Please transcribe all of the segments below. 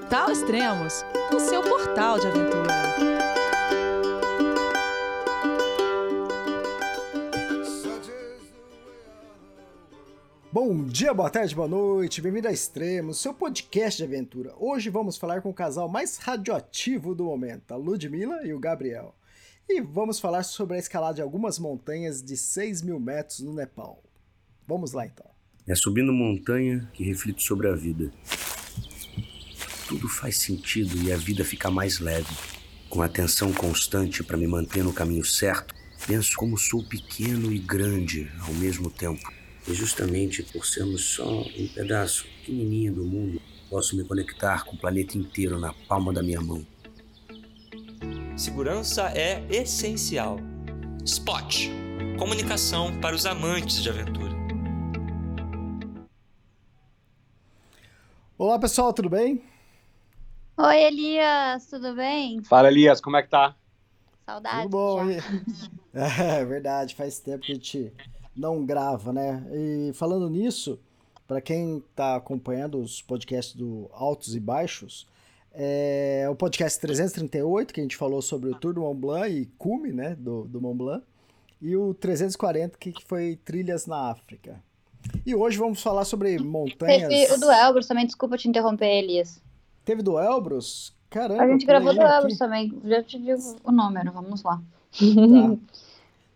Portal Extremos, o seu portal de aventura. Bom dia, boa tarde, boa noite, bem-vindo a Extremos, seu podcast de aventura. Hoje vamos falar com o casal mais radioativo do momento, a Ludmilla e o Gabriel. E vamos falar sobre a escalada de algumas montanhas de 6 mil metros no Nepal. Vamos lá então. É subindo montanha que reflito sobre a vida tudo faz sentido e a vida fica mais leve. Com atenção constante para me manter no caminho certo, penso como sou pequeno e grande ao mesmo tempo. E justamente por sermos só um pedaço pequenininho do mundo, posso me conectar com o planeta inteiro na palma da minha mão. Segurança é essencial. Spot comunicação para os amantes de aventura. Olá pessoal, tudo bem? Oi, Elias, tudo bem? Fala, Elias, como é que tá? Saudades. Tudo bom. É verdade, faz tempo que a gente não grava, né? E falando nisso, para quem tá acompanhando os podcasts do Altos e Baixos, é o podcast 338, que a gente falou sobre o Tour do Mont Blanc e cume, né, do, do Mont Blanc, e o 340, que foi Trilhas na África. E hoje vamos falar sobre montanhas... Teve o do Elbrus também, desculpa te interromper, Elias. Teve do Elbrus? Caramba. A gente gravou do Elbrus também. Já te digo o número, vamos lá. Tá.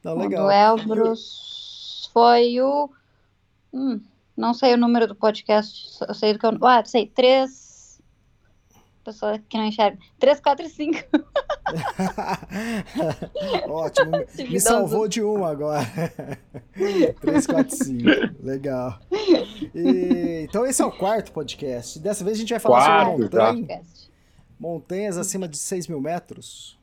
Não, legal. O do Elbrus foi o. Hum, não sei o número do podcast. Eu sei do que eu. Ah, sei, três. Pessoa que não enxerga. 3, 4 e 5. Ótimo. Me salvou de um agora. 3, 4, 5. Legal. E, então esse é o quarto podcast. Dessa vez a gente vai falar quarto, sobre montanha, tá. montanhas acima de 6 mil metros.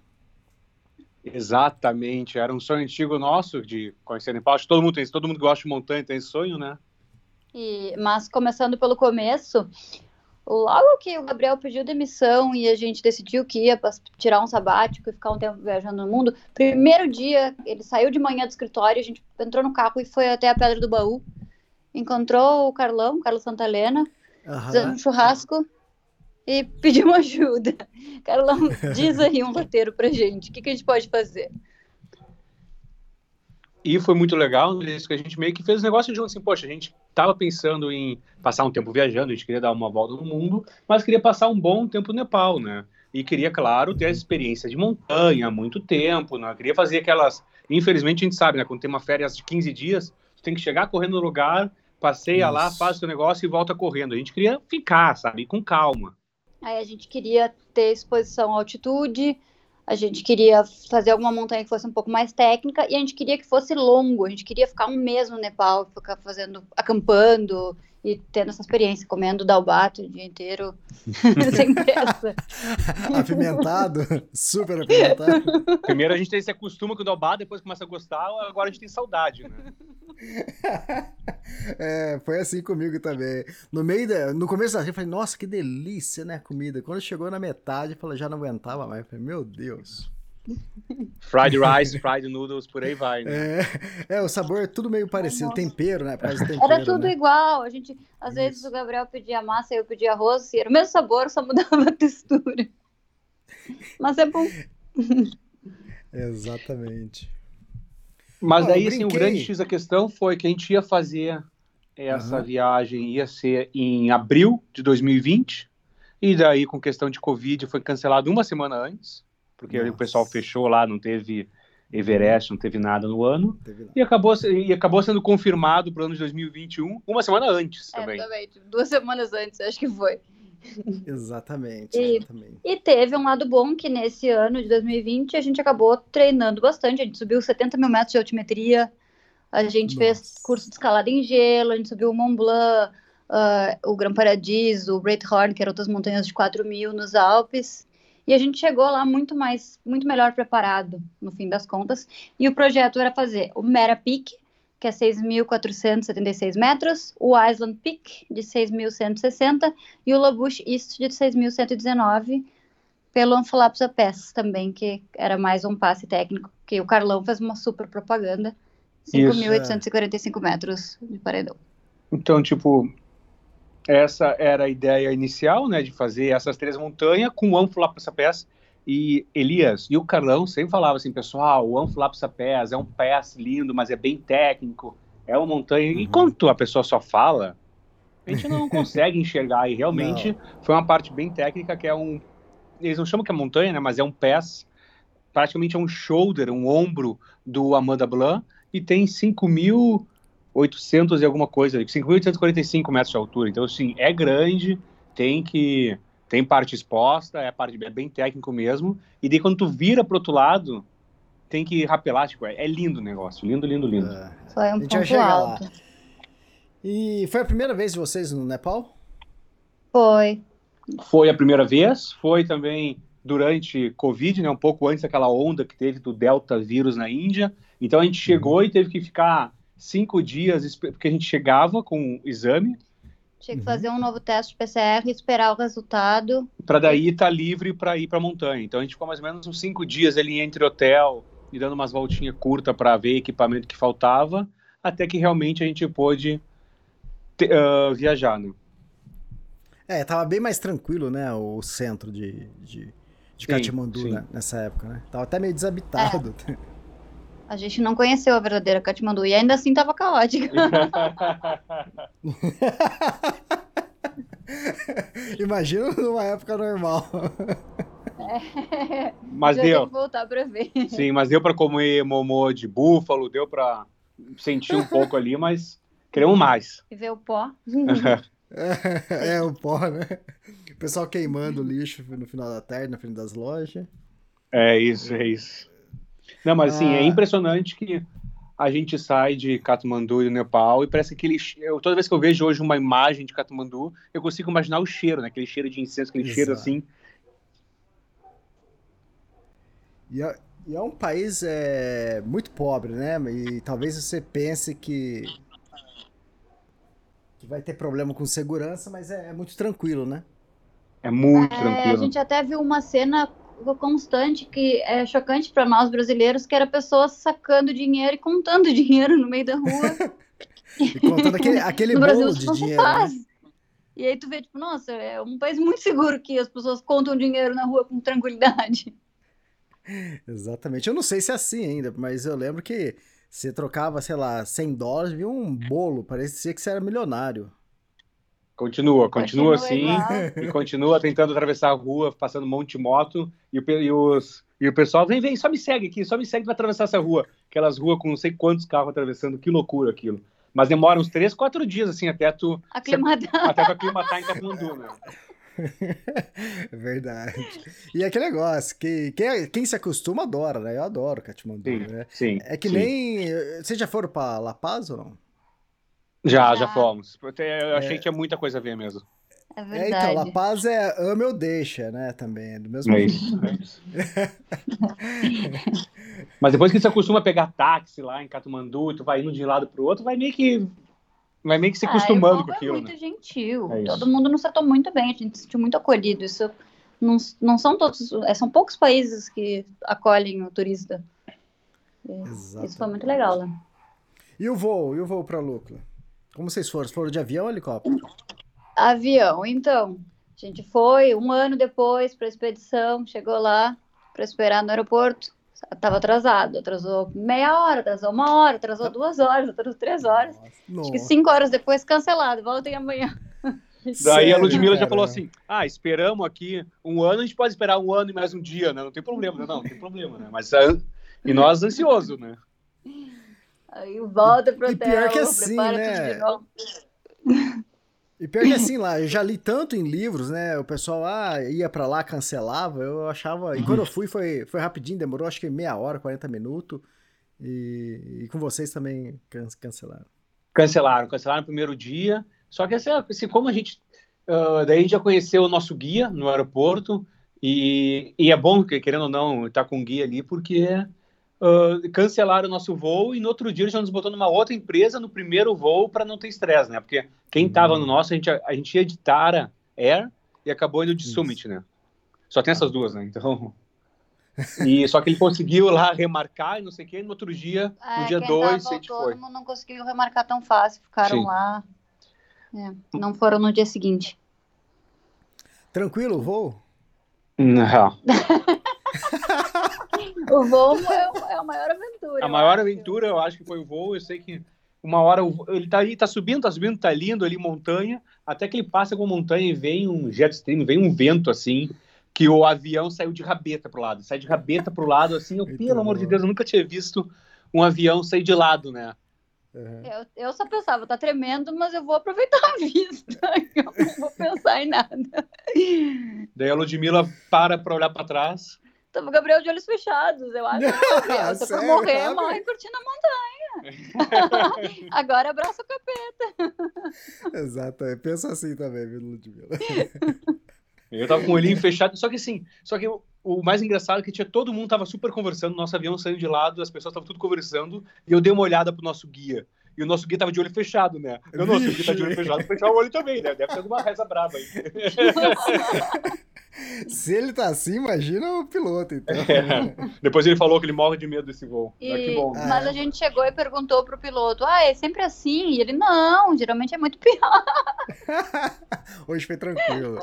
Exatamente. Era um sonho antigo nosso de conhecer Nepal. Acho que todo mundo tem todo mundo que gosta de montanha tem esse sonho, né? E, mas começando pelo começo, Logo que o Gabriel pediu demissão e a gente decidiu que ia tirar um sabático e ficar um tempo viajando no mundo, primeiro dia ele saiu de manhã do escritório, a gente entrou no carro e foi até a Pedra do Baú, encontrou o Carlão, Carlos Santalena, uhum. um churrasco e pediu ajuda. Carlão, diz aí um roteiro pra gente, o que, que a gente pode fazer? E foi muito legal, isso que a gente meio que fez um negócio junto, assim, poxa, a gente estava pensando em passar um tempo viajando, a gente queria dar uma volta no mundo, mas queria passar um bom tempo no Nepal, né? E queria, claro, ter a experiência de montanha há muito tempo, né? Queria fazer aquelas... Infelizmente, a gente sabe, né? Quando tem uma férias de 15 dias, tu tem que chegar correndo no lugar, passeia Isso. lá, faz o negócio e volta correndo. A gente queria ficar, sabe? Com calma. Aí a gente queria ter exposição à altitude, a gente queria fazer alguma montanha que fosse um pouco mais técnica e a gente queria que fosse longo, a gente queria ficar um mês no Nepal, ficar fazendo, acampando e tendo essa experiência, comendo dalbato o dia inteiro, sem pressa. Apimentado, super apimentado. Primeiro a gente tem, se acostuma com o dalbato, depois começa a gostar, agora a gente tem saudade, né? é, foi assim comigo também. No meio da, no começo da eu falei, nossa, que delícia, né, a comida. Quando chegou na metade, eu falei, já não aguentava mais. Eu falei, meu Deus. Fried rice, fried noodles, por aí vai, né? É, é o sabor é tudo meio parecido, Nossa. tempero, né? Tempero, era tudo né? igual. A gente, às Isso. vezes o Gabriel pedia massa e eu pedia arroz, e era o mesmo sabor, só mudava a textura. Mas é bom. Exatamente. Mas daí, assim, o grande X da questão foi que a gente ia fazer essa uhum. viagem, ia ser em abril de 2020, e daí, com questão de Covid, foi cancelado uma semana antes, porque Nossa. o pessoal fechou lá, não teve Everest, não teve nada no ano, e acabou, e acabou sendo confirmado para o ano de 2021, uma semana antes também. É, duas semanas antes, acho que foi. Exatamente, exatamente. E, e, teve um lado bom que nesse ano de 2020 a gente acabou treinando bastante. A gente subiu 70 mil metros de altimetria, a gente Nossa. fez curso de escalada em gelo, a gente subiu o Mont Blanc, uh, o Gran Paradiso, o Great Horn, que eram outras montanhas de 4 mil nos Alpes. E a gente chegou lá muito mais, muito melhor preparado, no fim das contas. E o projeto era fazer o Mera Peak, que é 6.476 metros, o Island Peak, de 6.160, e o Labush East, de 6.119, pelo Anfalapsa Pass também, que era mais um passe técnico, que o Carlão fez uma super propaganda, 5.845 é. metros de paredão. Então, tipo, essa era a ideia inicial, né, de fazer essas três montanhas com o Anfulapsapés e Elias. E o Carlão sempre falava assim, pessoal, o Anfulapsapés é um pass lindo, mas é bem técnico, é uma montanha. Uhum. Enquanto a pessoa só fala, a gente não consegue enxergar. E realmente não. foi uma parte bem técnica que é um. Eles não chamam que é montanha, né? Mas é um pass, praticamente é um shoulder, um ombro do Amanda Blanc, e tem 5.800 e alguma coisa, 5.845 metros de altura. Então, assim, é grande, tem que. Tem parte exposta, é, parte, é bem técnico mesmo. E daí, quando tu vira pro outro lado, tem que rapelar, tipo, é, é lindo o negócio. Lindo, lindo, lindo. É. Foi um ponto alto. Lá. E foi a primeira vez de vocês no Nepal? Foi. Foi a primeira vez, foi também durante Covid, né, um pouco antes daquela onda que teve do Delta vírus na Índia. Então a gente chegou uhum. e teve que ficar cinco dias, porque a gente chegava com o exame. Tinha que uhum. fazer um novo teste de PCR e esperar o resultado. Para daí estar tá livre para ir para a montanha. Então a gente ficou mais ou menos uns cinco dias ali entre hotel e dando umas voltinhas curtas para ver equipamento que faltava, até que realmente a gente pôde uh, viajar, né? É, tava bem mais tranquilo, né, o centro de, de, de Katmandu né, nessa época, né? Tava até meio desabitado. É. A gente não conheceu a verdadeira Katmandu e ainda assim tava caótica. Imagina numa época normal. É. Mas Já deu. voltar para ver. Sim, mas deu para comer momô de búfalo, deu para sentir um pouco ali, mas Queremos mais. E ver o pó. é, é, o pó, né? O pessoal queimando o lixo no final da tarde, na frente das lojas. É isso, é isso. Não, mas assim, é ah. é impressionante que a gente sai de Katmandu e do Nepal e parece que eu, toda vez que eu vejo hoje uma imagem de Katmandu, eu consigo imaginar o cheiro, né? Aquele cheiro de incenso, aquele Exato. cheiro assim. E é, e é um país é, muito pobre, né? E talvez você pense que que vai ter problema com segurança, mas é, é muito tranquilo, né? É muito é, tranquilo. A gente até viu uma cena constante que é chocante para nós brasileiros, que era pessoas sacando dinheiro e contando dinheiro no meio da rua. e contando aquele, aquele no bolo Brasil, de dinheiro. Né? E aí tu vê, tipo, nossa, é um país muito seguro que as pessoas contam dinheiro na rua com tranquilidade. Exatamente. Eu não sei se é assim ainda, mas eu lembro que você trocava, sei lá, 100 dólares, viu um bolo, parecia que você era milionário. Continua, continua, assim, e continua tentando atravessar a rua, passando um monte de moto, e o, e, os, e o pessoal, vem, vem, só me segue aqui, só me segue para atravessar essa rua. Aquelas ruas com não sei quantos carros atravessando, que loucura aquilo. Mas demora uns 3, 4 dias, assim, até tu... Aclimatar. Até tu aclimatar em Katmandu, né? Verdade. E é aquele negócio, que quem, quem se acostuma adora, né? Eu adoro Katmandu, sim, né? Sim, é que sim. nem... Vocês já foram pra La Paz ou não? Já, já fomos. Eu achei é... que tinha muita coisa a ver mesmo. É verdade. É, então, La Paz é ama ou deixa, né? Também, do mesmo é isso, é isso. Mas depois que você acostuma a pegar táxi lá em Katmandu, tu vai indo de um lado pro outro, vai meio que vai meio que se ah, acostumando ah, com aquilo. É muito né? gentil. É Todo mundo nos tratou muito bem, a gente se sentiu muito acolhido. Isso não, não são todos, é, são poucos países que acolhem o turista. Exatamente. Isso foi muito legal, né? E o voo? E o voo para Lucla? Como vocês foram? Foram de avião ou helicóptero? Avião, então. A gente foi um ano depois para a expedição, chegou lá para esperar no aeroporto Tava atrasado, atrasou meia hora, atrasou uma hora, atrasou duas horas, atrasou três horas. Nossa. Acho que cinco horas depois cancelado, voltem amanhã. Daí Sério, a Ludmilla já falou assim: ah, esperamos aqui um ano, a gente pode esperar um ano e mais um dia, né? Não tem problema, né? Não, não tem problema, né? Mas e nós ansioso, né? Aí volta pro hotel, e pior que assim, né? E pior que assim lá, eu já li tanto em livros, né? O pessoal ah, ia para lá, cancelava. Eu achava. E quando eu fui, foi, foi rapidinho, demorou acho que meia hora, 40 minutos. E, e com vocês também can, cancelaram. Cancelaram, cancelaram no primeiro dia. Só que assim, assim como a gente. Uh, daí a gente já conheceu o nosso guia no aeroporto. E, e é bom, querendo ou não, estar tá com o guia ali, porque uh, cancelaram o nosso voo e no outro dia eles já nos botou numa outra empresa no primeiro voo para não ter estresse, né? Porque quem estava no nosso, a gente, a gente ia de Tara Air e acabou indo de Isso. Summit, né? Só tem essas duas, né? Então. E só que ele conseguiu lá remarcar e não sei o que, no outro dia, é, no dia 2, a gente foi. não conseguiu remarcar tão fácil, ficaram Sim. lá. É, não foram no dia seguinte. Tranquilo o voo? Não. o voo é, é, a maior aventura. A maior acho. aventura, eu acho que foi o voo. Eu sei que uma hora ele tá ali, tá subindo, tá subindo, tá lindo ali, montanha, até que ele passa com a montanha e vem um jet stream, vem um vento assim, que o avião saiu de rabeta pro lado. Sai de rabeta pro lado, assim, eu, pelo amor de Deus, eu nunca tinha visto um avião sair de lado, né? Uhum. Eu, eu só pensava, tá tremendo, mas eu vou aproveitar a vista. Eu não vou pensar em nada. Daí a Ludmilla para pra olhar pra trás. Tava o Gabriel de olhos fechados, eu acho. Gabriel, tô pra morrer, morre curtindo a montanha. Agora abraça o capeta. Exato, eu penso assim também, viu, Ludmilla? Eu tava com o olhinho fechado, só que assim, só que o, o mais engraçado é que tinha todo mundo tava super conversando, nosso avião saiu de lado, as pessoas estavam tudo conversando, e eu dei uma olhada pro nosso guia. E o nosso guia tava de olho fechado, né? Eu, nosso guia tá de olho fechado, fechar o olho também, né? Deve ser alguma reza brava aí. Se ele tá assim, imagina o piloto, então. É. Depois ele falou que ele morre de medo desse voo. E... Ah, que bom. Mas a gente chegou e perguntou pro piloto: Ah, é sempre assim? E ele, não, geralmente é muito pior. Hoje foi tranquilo.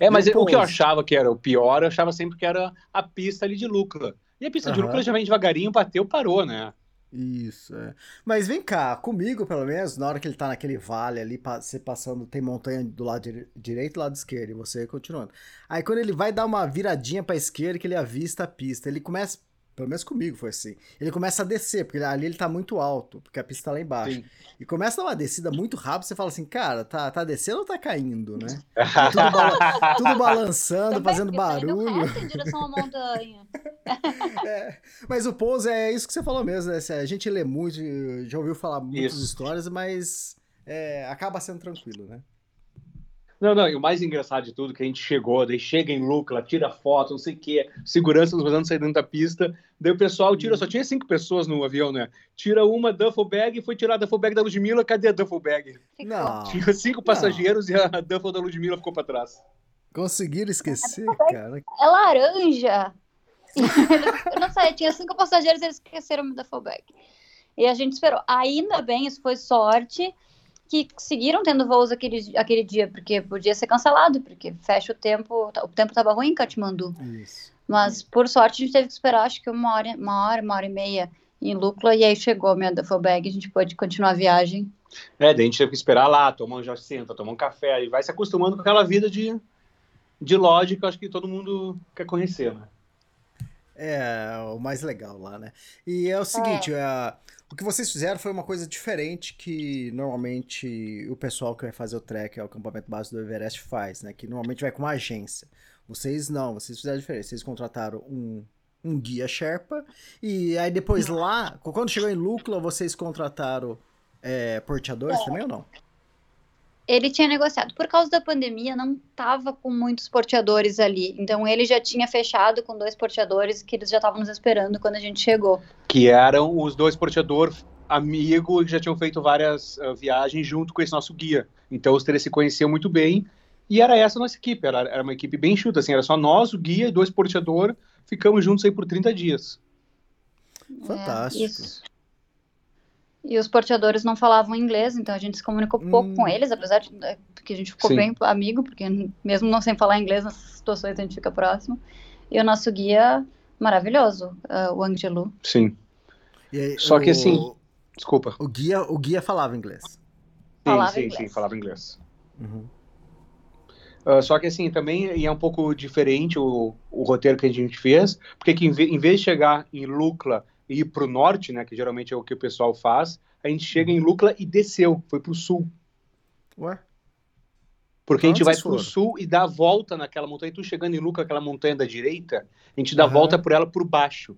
É, mas Depois... o que eu achava que era o pior, eu achava sempre que era a pista ali de Lucla. E a pista uhum. de Lucla já vem devagarinho, bateu, parou, né? Isso, é. Mas vem cá, comigo, pelo menos, na hora que ele tá naquele vale ali, você passando, tem montanha do lado direito e do lado esquerdo, e você continuando. Aí quando ele vai dar uma viradinha pra esquerda, que ele avista a pista, ele começa pelo menos comigo foi assim. Ele começa a descer, porque ali ele tá muito alto, porque a pista tá lá embaixo. Sim. E começa a dar uma descida muito rápida, você fala assim, cara, tá, tá descendo ou tá caindo, né? tudo, bala tudo, balançando, Também, fazendo barulho. Reto em direção à montanha. é, mas o pouso é isso que você falou mesmo, né? A gente lê muito, já ouviu falar muitas isso. histórias, mas é, acaba sendo tranquilo, né? Não, não, e o mais engraçado de tudo é que a gente chegou, daí chega em Lucla, tira foto, não sei o quê, segurança nos fazendo sair dentro da pista, daí o pessoal tira, só tinha cinco pessoas no avião, né? Tira uma duffel bag e foi tirar a duffel bag da Ludmilla, cadê a duffel bag? Não. Tinha cinco passageiros não. e a duffel da Ludmilla ficou pra trás. Conseguiram esquecer, cara. É laranja. eu não sei, tinha cinco passageiros e eles esqueceram da duffel bag. E a gente esperou. Ainda bem, isso foi sorte que seguiram tendo voos aquele, aquele dia, porque podia ser cancelado, porque fecha o tempo, o tempo estava ruim em Katmandu. Isso. Mas, por sorte, a gente teve que esperar, acho que uma hora, uma hora, uma hora e meia em Lucla, e aí chegou a minha duffel bag, a gente pôde continuar a viagem. É, daí a gente teve que esperar lá, tomar um já senta, tomar um café, e vai se acostumando com aquela vida de, de lógica, acho que todo mundo quer conhecer, né? É, o mais legal lá, né? E é o seguinte, é. É, o que vocês fizeram foi uma coisa diferente que normalmente o pessoal que vai fazer o trek ao acampamento básico do Everest faz, né? Que normalmente vai com uma agência. Vocês não, vocês fizeram diferente. Vocês contrataram um, um guia Sherpa e aí depois lá, quando chegou em Lúcula, vocês contrataram é, porteadores é. também ou não? Ele tinha negociado. Por causa da pandemia, não estava com muitos porteadores ali. Então, ele já tinha fechado com dois porteadores que eles já estavam nos esperando quando a gente chegou. Que eram os dois porteadores amigos que já tinham feito várias uh, viagens junto com esse nosso guia. Então, os três se conheciam muito bem. E era essa a nossa equipe. Era, era uma equipe bem chuta, assim. Era só nós, o guia e dois porteadores. Ficamos juntos aí por 30 dias. Fantástico. É, isso. E os porteadores não falavam inglês, então a gente se comunicou pouco hum. com eles, apesar de né, que a gente ficou Sim. bem amigo, porque mesmo não sem falar inglês, nessas situações a gente fica próximo. E o nosso guia, maravilhoso, uh, o Angelu. Sim. Aí, Só o... que assim, desculpa. O guia, o guia falava inglês. Sim, falava sim, inglês. sim, falava inglês. Uhum. Uh, só que assim, também é um pouco diferente o, o roteiro que a gente fez, porque que em, em vez de chegar em Lucla e ir para o norte, né, que geralmente é o que o pessoal faz, a gente chega em Lucla e desceu, foi para o sul. Ué? Porque a gente vai para o sul e dá a volta naquela montanha. Tu chegando em Lucla, aquela montanha da direita, a gente dá a volta por ela por baixo.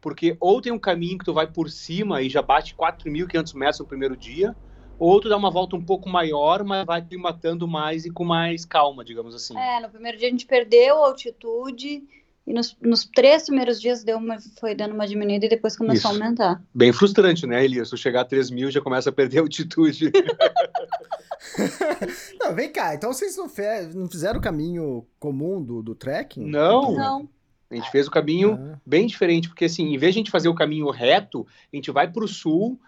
Porque ou tem um caminho que tu vai por cima e já bate 4.500 metros no primeiro dia, ou tu dá uma volta um pouco maior, mas vai te matando mais e com mais calma, digamos assim. É, no primeiro dia a gente perdeu a altitude e nos, nos, três primeiros dias deu uma, foi dando uma diminuída e depois começou Isso. a aumentar. Bem frustrante, né, Elias? Se chegar a 3 mil já começa a perder a altitude. não, vem cá, então vocês não, não, fizeram o caminho comum do, do trekking? Não. Não. A gente fez o caminho ah. bem diferente, porque assim, em vez de a gente fazer o caminho reto, a gente vai para o sul,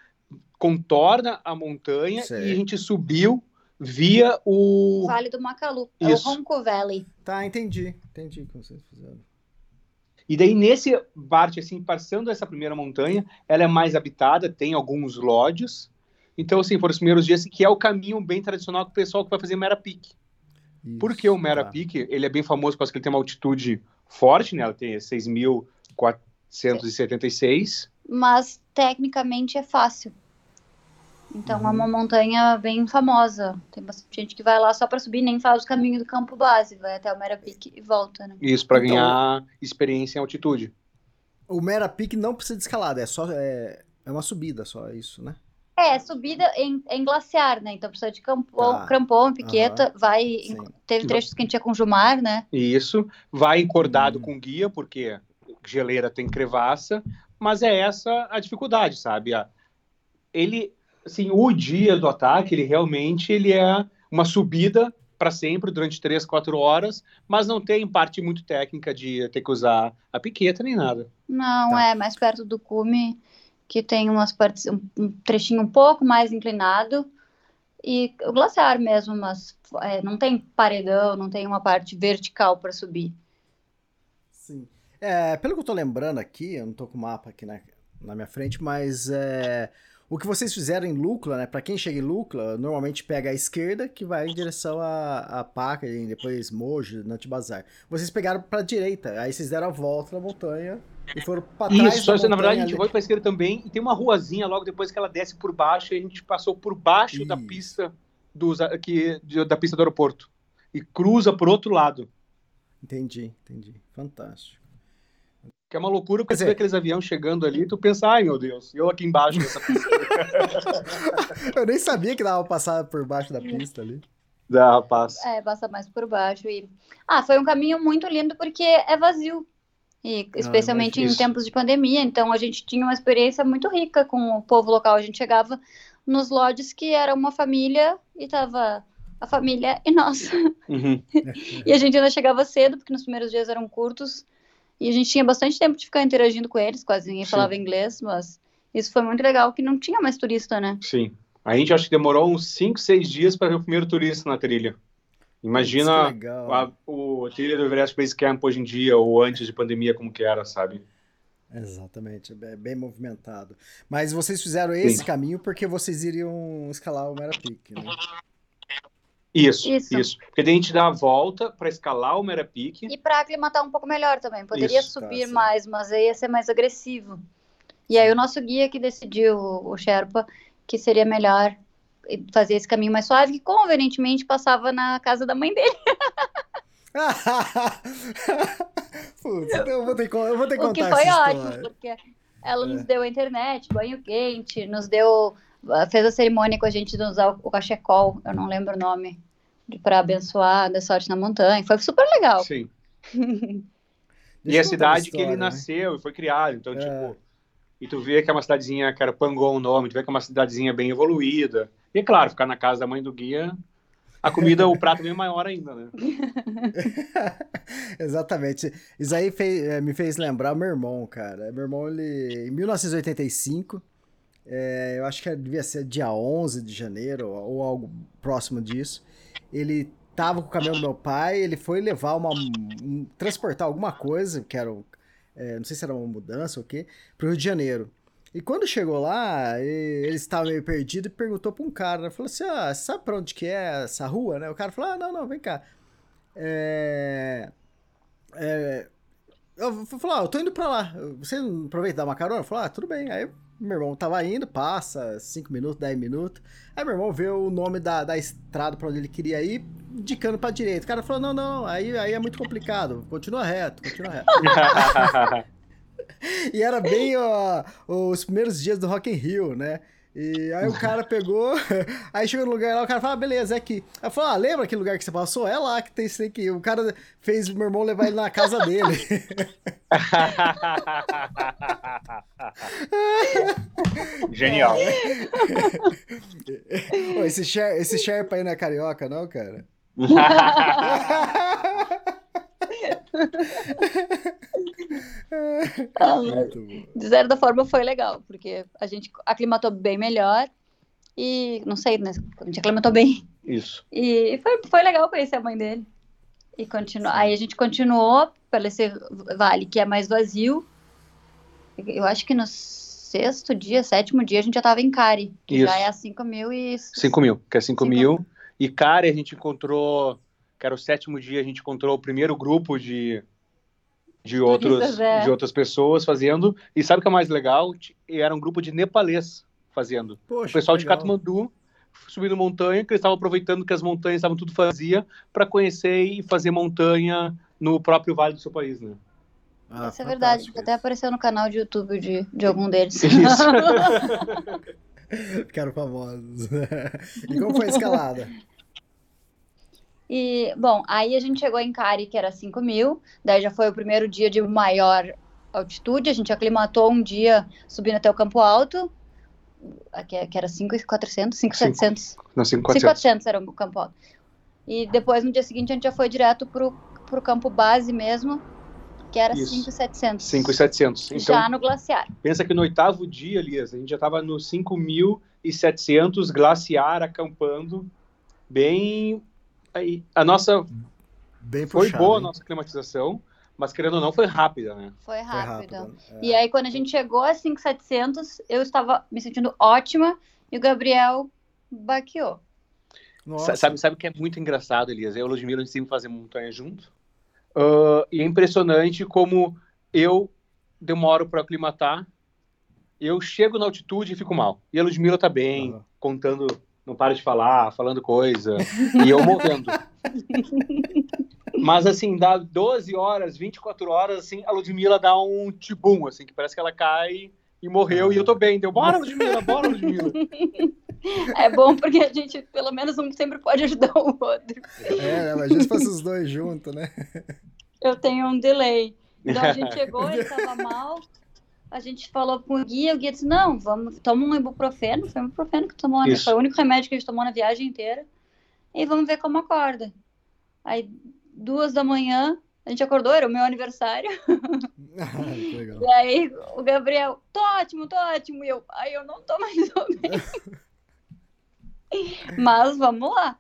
contorna a montanha Sei. e a gente subiu via o. Vale do Macalu. É Isso. o Ronco Valley. Tá, entendi. Entendi o que vocês fizeram. E daí, nesse parte, assim, passando essa primeira montanha, ela é mais habitada, tem alguns lodges. Então, assim, foram os primeiros dias que é o caminho bem tradicional do pessoal que vai fazer Mera Peak. Porque o Mera tá. Peak, ele é bem famoso porque ele tem uma altitude forte, né? Ela tem 6.476. Mas tecnicamente é fácil. Então é Uhum. uma montanha bem famosa. Tem bastante gente que vai lá só para subir, nem faz o caminho do campo base, vai até o Mera Peak e volta, né? Isso, para Então- ganhar experiência em altitude. O Mera Peak não precisa de escalada, é só é, é uma subida só, é isso, né? É, subida em, em glaciar, né? Então precisa de campon, Tá. crampon, piqueta, vai. Sim. teve trechos que a gente ia com Jumar, né? Isso. Vai encordado Hum. com guia, porque geleira tem crevaça. Mas é essa a dificuldade, sabe? Ele, assim, o dia do ataque, ele realmente ele é uma subida para sempre durante três, quatro horas, mas não tem parte muito técnica de ter que usar a piqueta nem nada. Não, Tá. é mais perto do cume, que tem umas partes, um, trechinho um pouco mais inclinado. E o glaciar mesmo, mas é, não tem paredão, não tem uma parte vertical para subir. Sim. É, pelo que eu tô lembrando aqui, eu não tô com o mapa aqui na, na minha frente, mas é, o que vocês fizeram em Lucla, né? Pra quem chega em Lucla, normalmente pega a esquerda, que vai em direção a, a Paca, e depois Mojo, Nantibazar. Vocês pegaram pra direita, aí vocês deram a volta na montanha e foram pra trás Isso, só da que, na verdade a gente foi para esquerda também e tem uma ruazinha logo depois que ela desce por baixo e a gente passou por baixo da Isso. pista dos, aqui, de- da pista do aeroporto e cruza por outro lado. Entendi, entendi. Fantástico. Que é uma loucura, porque Quer você vê aqueles aviões chegando ali e tu pensa, ai meu Deus, eu aqui embaixo dessa pista. eu nem sabia que dava pra passar por baixo da pista ali. da rapaz. É, passa mais por baixo. E... Ah, foi um caminho muito lindo porque é vazio. E especialmente em imagino. tempos de pandemia. Então a gente tinha uma experiência muito rica com o povo local. A gente chegava nos lodges que era uma família e tava a família e nós. Uhum. E a gente ainda chegava cedo, porque nos primeiros dias eram curtos. E a gente tinha bastante tempo de ficar interagindo com eles, quase ninguém Sim. falava inglês, mas isso foi muito legal, que não tinha mais turista, né? Sim. A gente acho que demorou uns 5, 6 dias para ver o primeiro turista na trilha. Imagina a, o a trilha do Everest Base Camp hoje em dia, ou antes de pandemia, como que era, sabe? Exatamente, é bem movimentado. Mas vocês fizeram esse Sim. caminho porque vocês iriam escalar o Mera Peak, né? Isso, isso. Isso. Porque daí a gente dá a volta para escalar o Mera Peak. E para aclimatar um pouco melhor também. Poderia Isso, tá, subir sim. mais, mas aí ia ser mais agressivo. E aí o nosso guia que decidiu, o Sherpa, que seria melhor fazer esse caminho mais suave, que convenientemente passava na casa da mãe dele. Putz, então eu vou ter que, que O que contar foi essa ótimo, porque ela É. nos deu a internet, banho quente, nos deu. Fez a cerimônia com a gente de usar o cachecol, eu não lembro o nome, para abençoar, dar sorte na montanha. Foi super legal. Sim. E a cidade que ele história, né? nasceu e foi criado. Então, É. tipo. E tu vê que é uma cidadezinha, que era Pangon o nome, tu vê que é uma cidadezinha bem evoluída. E é claro, ficar na casa da mãe do guia, a comida, o prato bem maior ainda, né? Exatamente. Isso aí fez- eh, me fez lembrar meu irmão, cara. Meu irmão, ele, em 1985, eh, eu acho que devia ser dia 11 de janeiro ou, algo próximo disso, ele tava com o caminhão do meu pai, ele foi levar uma. um- transportar alguma coisa, que era. eh, não sei se era uma mudança ou o quê, pro Rio de Janeiro. E quando chegou lá, ele estava meio perdido e perguntou pra um cara? Falou assim, ah, sabe pra onde que é essa rua, né? O cara falou, ah, não, não, vem cá. É... é... Eu falei, ah, eu tô indo pra lá. Você não aproveita dar uma carona? Eu falei, ah, tudo bem. Aí meu irmão tava indo, passa 5 minutos, 10 minutos. Aí meu irmão vê o nome da, da estrada pra onde ele queria ir, indicando pra direita. O cara falou, não, não, aí, aí é muito complicado. Continua reto, continua reto. E era bem ó, os primeiros dias do Rock in Rio, né? E aí o cara pegou, aí chegou no lugar lá, o cara falou, ah, beleza, é aqui. Aí falou, ah, lembra aquele lugar que você passou? É lá que tem isso aqui. O cara fez o meu irmão levar ele na casa dele. Genial. Esse, Sher, esse Sherpa aí não é carioca, não, cara? de certa forma foi legal, porque a gente aclimatou bem melhor e, não sei, né, a gente aclimatou bem. Isso. E foi, foi legal conhecer a mãe dele. E continu... aí a gente continuou pelo esse vale que é mais vazio. Eu acho que no sexto dia, sétimo dia, a gente já estava em Cari, que Isso. já é a 5 mil e... 5 mil, que é 5 Cinco mil. E Cari a gente encontrou, que era o sétimo dia, a gente encontrou o primeiro grupo de, de, outros, é. de outras pessoas fazendo. E sabe o que é mais legal? Era um grupo de nepalês fazendo. Poxa, O pessoal de. Katmandu subindo montanha, que eles estavam aproveitando que as montanhas estavam tudo vazia para conhecer e fazer montanha no próprio vale do seu país, né? Ah, Isso é verdade, fantástico até apareceu no canal de YouTube de, de algum deles. Isso. Ficaram famosos. e como foi a escalada? E, bom, aí a gente chegou em Cari, que era 5 mil, daí já foi o primeiro dia de maior altitude, a gente aclimatou um dia subindo até o Campo Alto, que, era 5,400, 5,700, Não, 5,400. 5,400 era o Campo Alto. E depois, no dia seguinte, a gente já foi direto pro, pro campo base mesmo, que era Isso. 5,700. 5,700. Então, já no glaciar. pensa que no oitavo dia, Elias, a gente já estava no 5.700, glaciar, acampando, bem... Aí, a nossa... Bem Foi puxado. boa a hein? nossa climatização, mas querendo ou não, foi rápida, né? Foi rápido. é. E aí, quando a gente chegou a 5,700, eu estava me sentindo ótima e o Gabriel baqueou. Nossa. Sa- Sabe, sabe o que é muito engraçado, Elias? Eu e o Ludmilla, a gente sempre fazer montanha junto. Ah, e é impressionante como eu demoro para aclimatar. Eu chego na altitude e fico mal. E a Ludmilla tá bem, Aham. contando, não para de falar, falando coisa. e eu morrendo. Mas assim, dá 12 horas, 24 horas, assim, a Ludmilla dá um tibum, assim, que parece que ela cai e morreu. E eu tô bem. Deu, bora, Ludmilla, bora, Ludmilla. É bom porque a gente, pelo menos, um sempre pode ajudar o outro. É, né? Imagina se fosse os dois juntos, né? Eu tenho um delay. Então a gente chegou, ele tava mal. A gente falou com o guia, o guia disse: Não, vamos, toma um ibuprofeno. Foi um ibuprofeno que tomou, Isso. foi o único remédio que a gente tomou na viagem inteira. E vamos ver como acorda. Aí, duas da manhã, a gente acordou, era o meu aniversário. E aí o Gabriel, tô ótimo, tô ótimo. E eu, aí eu não tô mais ou bem. Mas vamos lá.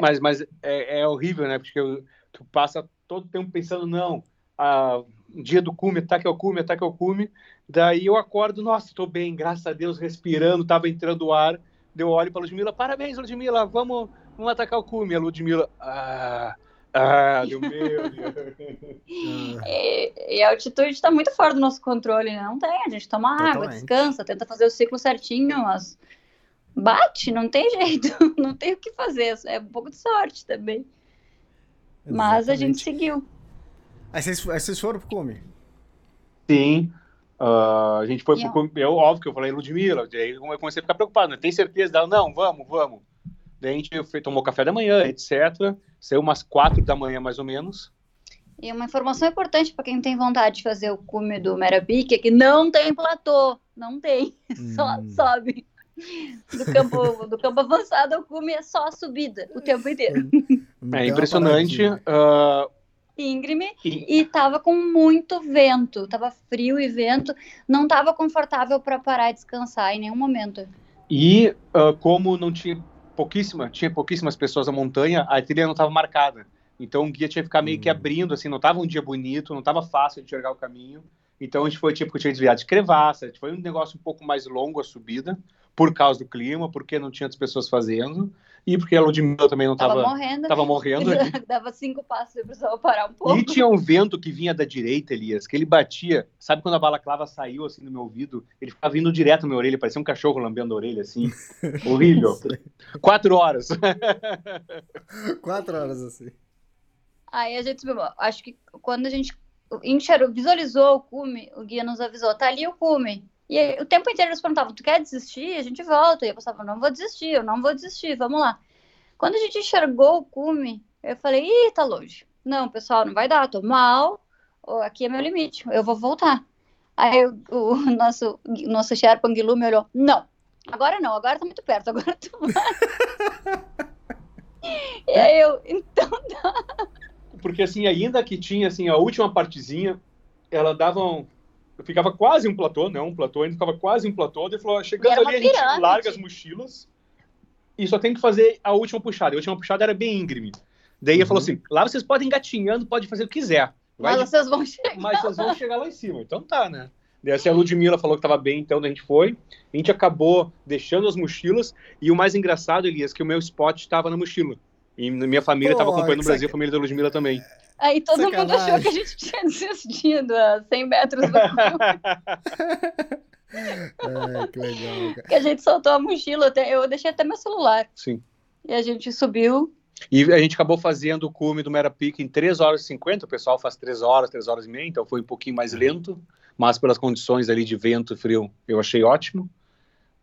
Mas, mas é, é horrível, né? Porque eu- tu passa todo o tempo pensando, não, ah, dia do cume, ataque ao cume, ataque ao cume. Daí eu acordo, nossa, tô bem, graças a Deus, respirando, tava entrando o ar. Deu olho para Ludmilla, parabéns, Ludmilla, vamos, vamos atacar o cume. A Ludmilla, ah, ah, meu Deus. E, e a altitude está muito fora do nosso controle, né? Não tem, a gente toma água, Totalmente. descansa, tenta fazer o ciclo certinho, mas bate, não tem jeito, não tem o que fazer, é um pouco de sorte também. Mas a gente exatamente. seguiu. Aí vocês, aí vocês foram pro cume? Sim. ah, a gente foi E pro cume, eu, óbvio que eu falei, Ludmilla, daí eu comecei a ficar preocupado, né? Tem certeza dela? Não, vamos, vamos. Daí a gente foi, tomou café da manhã, etc. Saiu umas quatro da manhã, mais ou menos. E uma informação importante para quem tem vontade de fazer o cume do Merapique é que não tem platô, não tem, só Hum. sobe. Do campo, do campo avançado ao cume é só subida o tempo inteiro. É impressionante. paradinha. Íngreme e- e tava com muito vento, tava frio e vento, não tava confortável para parar e descansar em nenhum momento. E ah, como não tinha pouquíssima, tinha pouquíssimas pessoas na montanha, a trilha não estava marcada. Então o guia tinha que ficar meio que Hum. abrindo, assim, não estava um dia bonito, não estava fácil de enxergar o caminho. Então a gente foi tipo, tinha desviado de crevasse, foi um negócio um pouco mais longo a subida, por causa do clima, porque não tinha outras pessoas fazendo, e porque a Ludmilla também não Tava, estava morrendo. tava morrendo ali. Dava cinco passos e precisava parar um pouco. E tinha um vento que vinha da direita, Elias, que ele batia. Sabe quando a balaclava saiu assim no meu ouvido? Ele ficava vindo direto na minha orelha, parecia um cachorro lambendo a orelha, assim. Horrível. Quatro horas. Quatro horas assim. Aí a gente subiu. Acho que quando a gente enxergou, visualizou o cume, o guia nos avisou, tá ali o cume. E aí, o tempo inteiro eles perguntavam, tu quer desistir? A gente volta. E eu pensava, não vou desistir, eu não vou desistir, vamos lá. Quando a gente enxergou o cume, eu falei, ih, tá longe. Não, pessoal, não vai dar, tô mal, aqui é meu limite, eu vou voltar. Aí o, o nosso, o nosso Sherpa Anguilu me olhou, não, agora não, agora tá muito perto, agora tu vai. e aí eu, então Porque assim, ainda que tinha assim a última partezinha, ela dava um, ficava quase um platô, não um platô, ainda ficava quase um platô. Ele falou: chegando ali, a gente pirâmide. larga as mochilas e só tem que fazer a última puxada. E a última puxada era bem íngreme. Daí ele Uhum. falou assim: lá vocês podem engatinhando, pode fazer o que quiser. Vai Mas de- vocês vão chegar. mas vocês vão chegar lá em cima. Então tá, né? Daí assim, a Ludmilla falou que tava bem, então a gente foi. A gente acabou deixando as mochilas. E o mais engraçado, Elias, que o meu spot estava na mochila. E minha família Pô, estava acompanhando o Brasil, a família da Ludmilla também. Aí todo mundo Sacanagem. achou que a gente tinha desistido a 100 metros do Ai, que legal, cara. que a gente soltou a mochila. até- Eu deixei até meu celular. Sim. E a gente subiu. E a gente acabou fazendo o cume do Merapic em 3 horas e 50. O pessoal faz 3 horas, 3 horas e meia, então foi um pouquinho mais lento. Mas pelas condições ali de vento e frio, eu achei ótimo.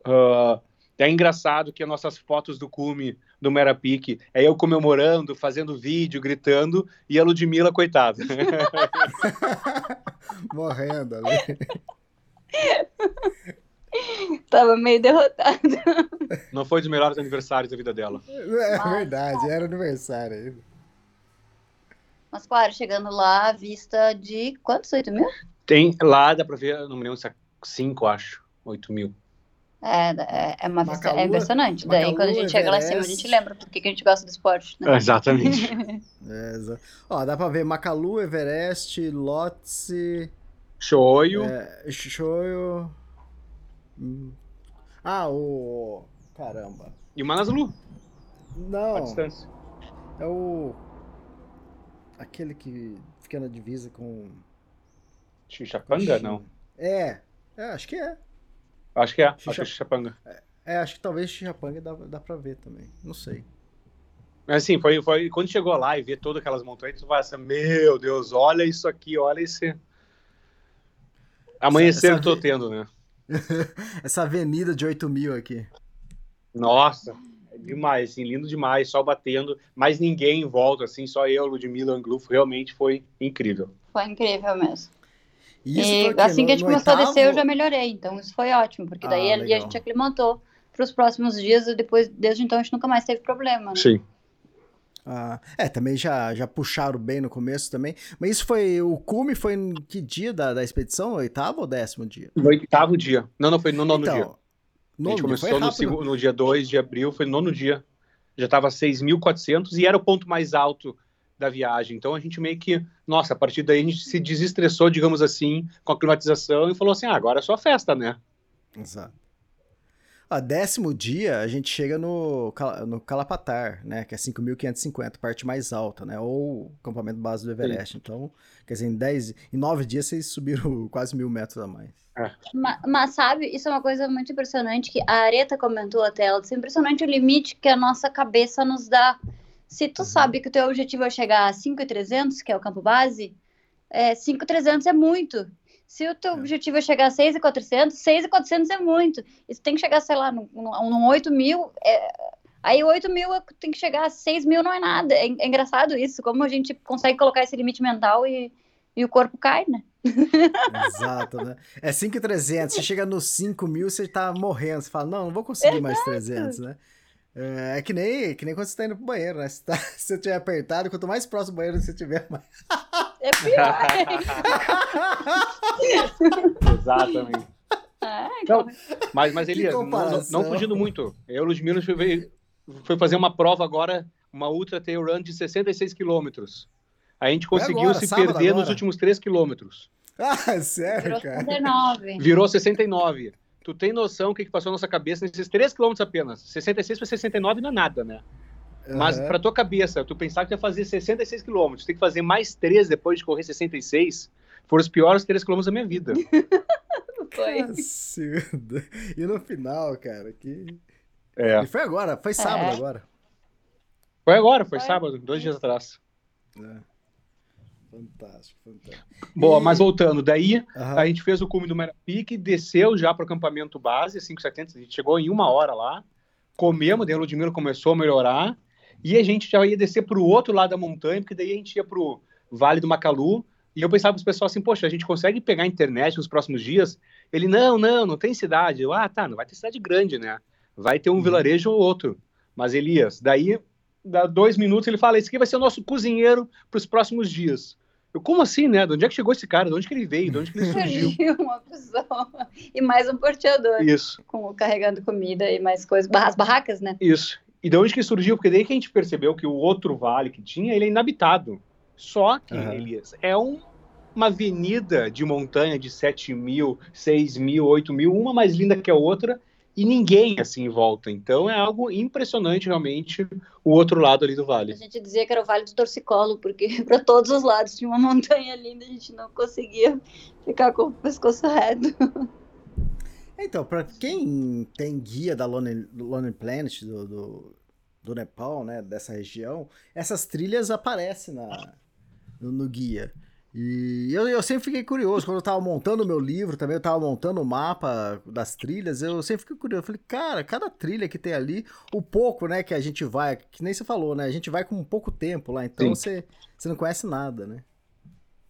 Ah, é engraçado que as nossas fotos do cume do Merapic é eu comemorando, fazendo vídeo, gritando, e a Ludmilla, coitada. Morrendo ali. Tava meio derrotada. Não foi dos melhores aniversários da vida dela. É verdade, era aniversário ainda. Mas claro, chegando lá, a vista de quantos? 8 mil? Tem lá, dá pra ver, não me lembro se é 5, acho, 8 mil. É, é, é uma é impressionante. Daí quando a gente chega lá em cima, a gente lembra por que a gente gosta do esporte. Né? Exatamente. É, exa- Ó, dá pra ver Macalu, Everest, Lhotse, Shoyu. é, Shoyo. Hum. Ah, o. Caramba. E o Manaslu, a Não, distância. é o. Aquele que fica na divisa com. Xixapanga? Não. É, é, acho que é. Acho que é. Acho Xixa- que é Xixapanga. É, acho que talvez Xixapanga dá, dá pra ver também. Não sei. Mas assim, foi, foi quando chegou lá e vê todas aquelas montanhas, tu vai assim, meu Deus, olha isso aqui, olha esse. Amanhecer Essa- que eu tô tendo, né? Essa avenida de 8 mil aqui. Nossa, é demais, assim, lindo demais, sol batendo, mas ninguém em volta, assim, só eu, Ludmilla, Anglufo, realmente foi incrível. Foi incrível mesmo. E isso e assim No- que a gente começou a descer, eu oitavo? já melhorei. Então isso foi ótimo, porque daí Ah, ali a gente aclimatou para os próximos dias e depois, desde então, a gente nunca mais teve problema. Né? Sim. Ah, é, também já, já puxaram bem no começo também. Mas isso foi. O cume foi em que dia da, da expedição? Oitavo ou décimo dia? No oitavo dia. Não, não, foi no nono dia. então, A nono gente dia, foi começou no, rápido. segu- no dia 2 de abril, foi no nono dia. Já estava 6.400 e era o ponto mais alto da viagem. Então a gente meio que, nossa, a partir daí a gente se desestressou, digamos assim, com a climatização e falou assim: ah, agora é só festa, né? Exato. A décimo dia, a gente chega no, no Calapatar, né? Que é 5.550, parte mais alta, né? Ou o acampamento base do Everest. Então, quer dizer, em, 10, em 9 dias vocês subiram quase mil metros a mais. Ma- Mas, sabe, isso é uma coisa muito impressionante que a Areta comentou até. Ela disse: impressionante o limite que a nossa cabeça nos dá. Se tu sabe que o teu objetivo é chegar a 5,300, que é o campo base, é, 5,300 é muito. Se o teu É. objetivo é chegar a 6,400, 6,400 é muito. E se tem que chegar, sei lá, num, num, num 8 mil, é, aí 8 mil é- tem que chegar a 6 mil não é nada. É, é engraçado isso, como a gente consegue colocar esse limite mental e, e o corpo cai, né? Exato, né? É 5,300. Você chega nos 5 mil, você tá morrendo. Você fala, não, não vou conseguir mais 300, né? É, é que, nem, que nem quando você tá indo pro banheiro, né? Se, tá, se você tiver apertado, quanto mais próximo do banheiro você tiver, mais. É pior. Exatamente. Ah, Então, mas, mas Elias, não, não, fugindo muito. Eu, Ludmilla, fui, fui fazer uma prova agora, uma Ultra Trail Run de 66 quilômetros. A gente Foi conseguiu agora, se perder nos agora. últimos 3 quilômetros. Ah, sério, virou cara? 69. Virou 69. Tu tem noção o que, que passou na nossa cabeça nesses 3 quilômetros apenas? 66 para 69 não é nada, né? Mas Aham. pra tua cabeça, tu pensar que tu ia fazer 66 quilômetros, tem que fazer mais 3 depois de correr 66, foram os piores 3 quilômetros da minha vida. Foi. Cacilda. E no final, cara, que. É. E foi agora, foi sábado É. agora. Foi agora, foi Foi. sábado, dois dias atrás. É. Fantástico, fantástico. Boa, mas voltando, daí Aham. a gente fez o cume do Merapique, desceu já para o acampamento base, 570, a gente chegou em uma hora lá, comemos, daí o Ludmilla começou a melhorar, e a gente já ia descer para o outro lado da montanha, porque daí a gente ia para o Vale do Macalu, e eu pensava para os pessoal assim, poxa, a gente consegue pegar a internet nos próximos dias? Ele, não, não, não tem cidade. Eu, ah, tá, não vai ter cidade grande, né? Vai ter um Uhum. vilarejo ou outro. Mas, Elias, daí, dá dois minutos, ele fala, esse aqui vai ser o nosso cozinheiro para os próximos dias. Eu, como assim, né? De onde é que chegou esse cara? De onde que ele veio? De onde que ele surgiu? Surgiu uma pessoa e mais um porteador Isso, com, carregando comida e mais coisas, as barracas, né? isso. E de onde que surgiu? Porque daí que a gente percebeu que o outro vale que tinha, ele é inabitado. Só que, Aham. Elias, é um- uma avenida de montanha de 7 mil, 6 mil, 8 mil, uma mais linda que a outra, e ninguém assim em volta. Então é algo impressionante, realmente, o outro lado ali do A vale. gente dizia que era o Vale do Torcicolo, porque para todos os lados tinha uma montanha linda, a gente não conseguia ficar com o pescoço reto. Então, pra quem tem guia da Lonely, Lonely Planet do, do, do Nepal, né, dessa região, essas trilhas aparecem na, no, no guia. E eu, eu sempre fiquei curioso, quando eu tava montando o meu livro também, eu tava montando o mapa das trilhas, eu sempre fiquei curioso. Eu falei, cara, cada trilha que tem ali, o pouco, né, que a gente vai, que nem você falou, né, a gente vai com pouco tempo lá, então Sim. você, você não conhece nada, né?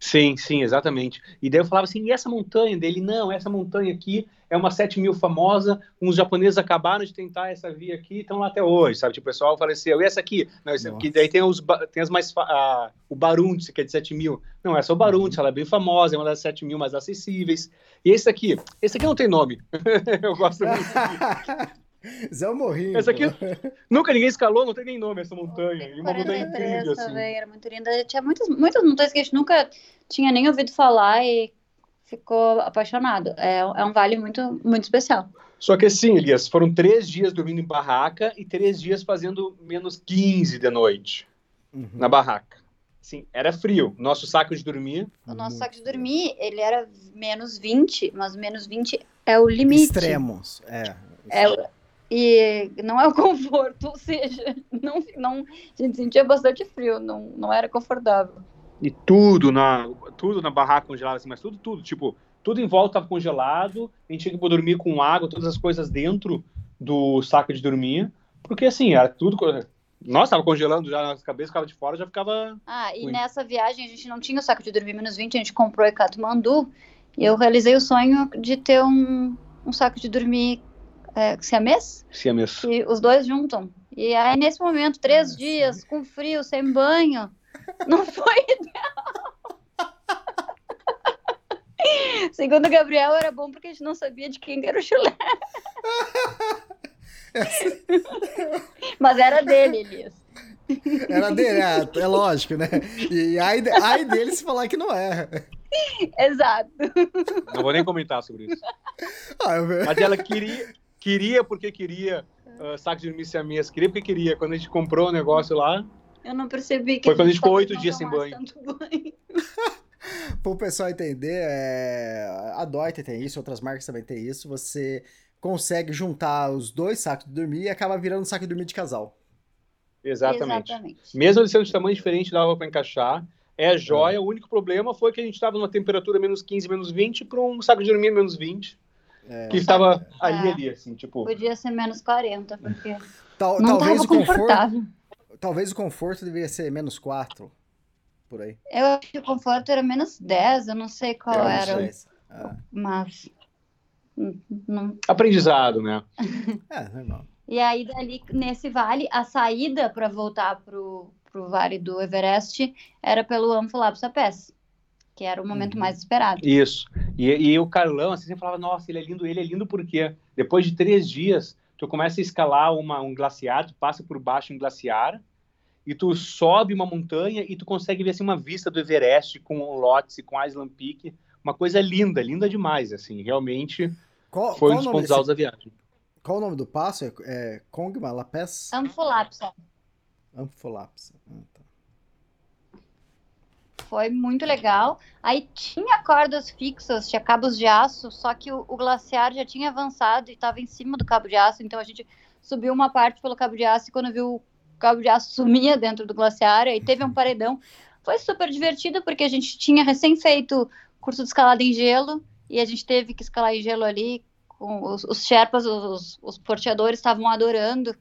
Sim, sim, exatamente. E daí eu falava assim, e essa montanha dele? Não, essa montanha aqui é uma 7 mil famosa, uns japoneses acabaram de tentar essa via aqui e estão lá até hoje, sabe? Tipo, o pessoal faleceu. E essa aqui? Não, essa aqui, daí tem, os, tem as mais... a- o Baruntes, que é de 7 mil. Não, essa é o Baruntes, ela é bem famosa, é uma das 7 mil mais acessíveis. E esse aqui? Esse aqui não tem nome. eu gosto muito. Zé Morrinho. Essa aqui-. Nunca ninguém escalou, não tem nem nome essa montanha. E uma montanha 43 incrível, assim. também, era muito linda. Tinha muitas, muitas montanhas que a gente nunca tinha nem ouvido falar e ficou apaixonado. É, é um vale muito, muito especial. Só que assim, Elias, foram três dias dormindo em barraca e três dias fazendo menos 15 de noite Uhum. na barraca. Assim, era frio. Nosso saco de dormir, O nosso saco de dormir, ele era menos 20, mas menos 20 é o limite. Extremos, é. É, o- e não é o conforto, ou seja, não, não, a gente sentia bastante frio, não, não era confortável. e tudo na, tudo na barraca congelada, assim, mas tudo, tudo. Tipo, tudo em volta estava congelado. A gente tinha que dormir com água, todas as coisas dentro do saco de dormir. Porque assim, era tudo. Nossa, tava congelando já nas cabeças, ficava de fora, já ficava. Ah, e Ui. nessa viagem a gente não tinha o saco de dormir menos 20, a gente comprou em Katmandu e eu realizei o sonho de ter um, um saco de dormir é, siamês, Siamês. que os dois juntam. E aí, nesse momento, três Ah, dias, com frio, sem banho, não foi ideal. Segundo o Gabriel, era bom porque a gente não sabia de quem era o chulé. Mas era dele, Elias. Era dele, é, é lógico, né? E de- ai dele se falar que não é. Exato. Não vou nem comentar sobre isso. Ah, eu- Mas ela queria, queria porque queria uh, saco de dormir siamês, queria porque queria. Quando a gente comprou o negócio lá, Eu não percebi que Foi quando a gente ficou oito não dias sem banho. tanto banho. Para o pessoal entender, é, a Deuter tem isso, outras marcas também tem isso. Você consegue juntar os dois sacos de dormir e acaba virando um saco de dormir de casal. exatamente. Exatamente. Mesmo eles sendo de tamanho diferente, dava para encaixar. É joia. O único problema foi que a gente estava numa temperatura menos 15, menos 20 para um saco de dormir menos 20. É. Que estava ali, É. ali, assim, tipo. Podia ser menos 40, porque Tal- não talvez, tava o conforto, talvez o conforto deveria ser menos 4, por aí. Eu acho que o conforto era menos 10, eu não sei qual Eu era, sei. Ah, mas... hum, Não. Aprendizado, né? é, normal. E aí, dali, nesse vale, a saída para voltar pro, pro vale do Everest era pelo Amphilapsa Pass, que era o momento Uhum. mais esperado. Isso. E, e o Carlão, assim, sempre falava, nossa, ele é lindo, ele é lindo porque depois de três dias, tu começa a escalar uma, um glaciar, tu passa por baixo um glaciar, e tu sobe uma montanha e tu consegue ver, assim, uma vista do Everest com o Lhotse, com Island Peak, uma coisa linda, linda demais, assim, realmente Qual, foi qual um o dos nome pontos desse- altos da viagem. qual o nome do passo? É, é Kongma La Pass? Amphilapsa. Amphiolapsa. Foi muito legal. Aí tinha cordas fixas, tinha cabos de aço, só que o, o glaciar já tinha avançado e estava em cima do cabo de aço, então a gente subiu uma parte pelo cabo de aço e quando viu o cabo de aço sumia dentro do glaciar, aí teve um paredão. Foi super divertido porque a gente tinha recém feito curso de escalada em gelo e a gente teve que escalar em gelo ali com os, os Sherpas, os, os porteadores estavam adorando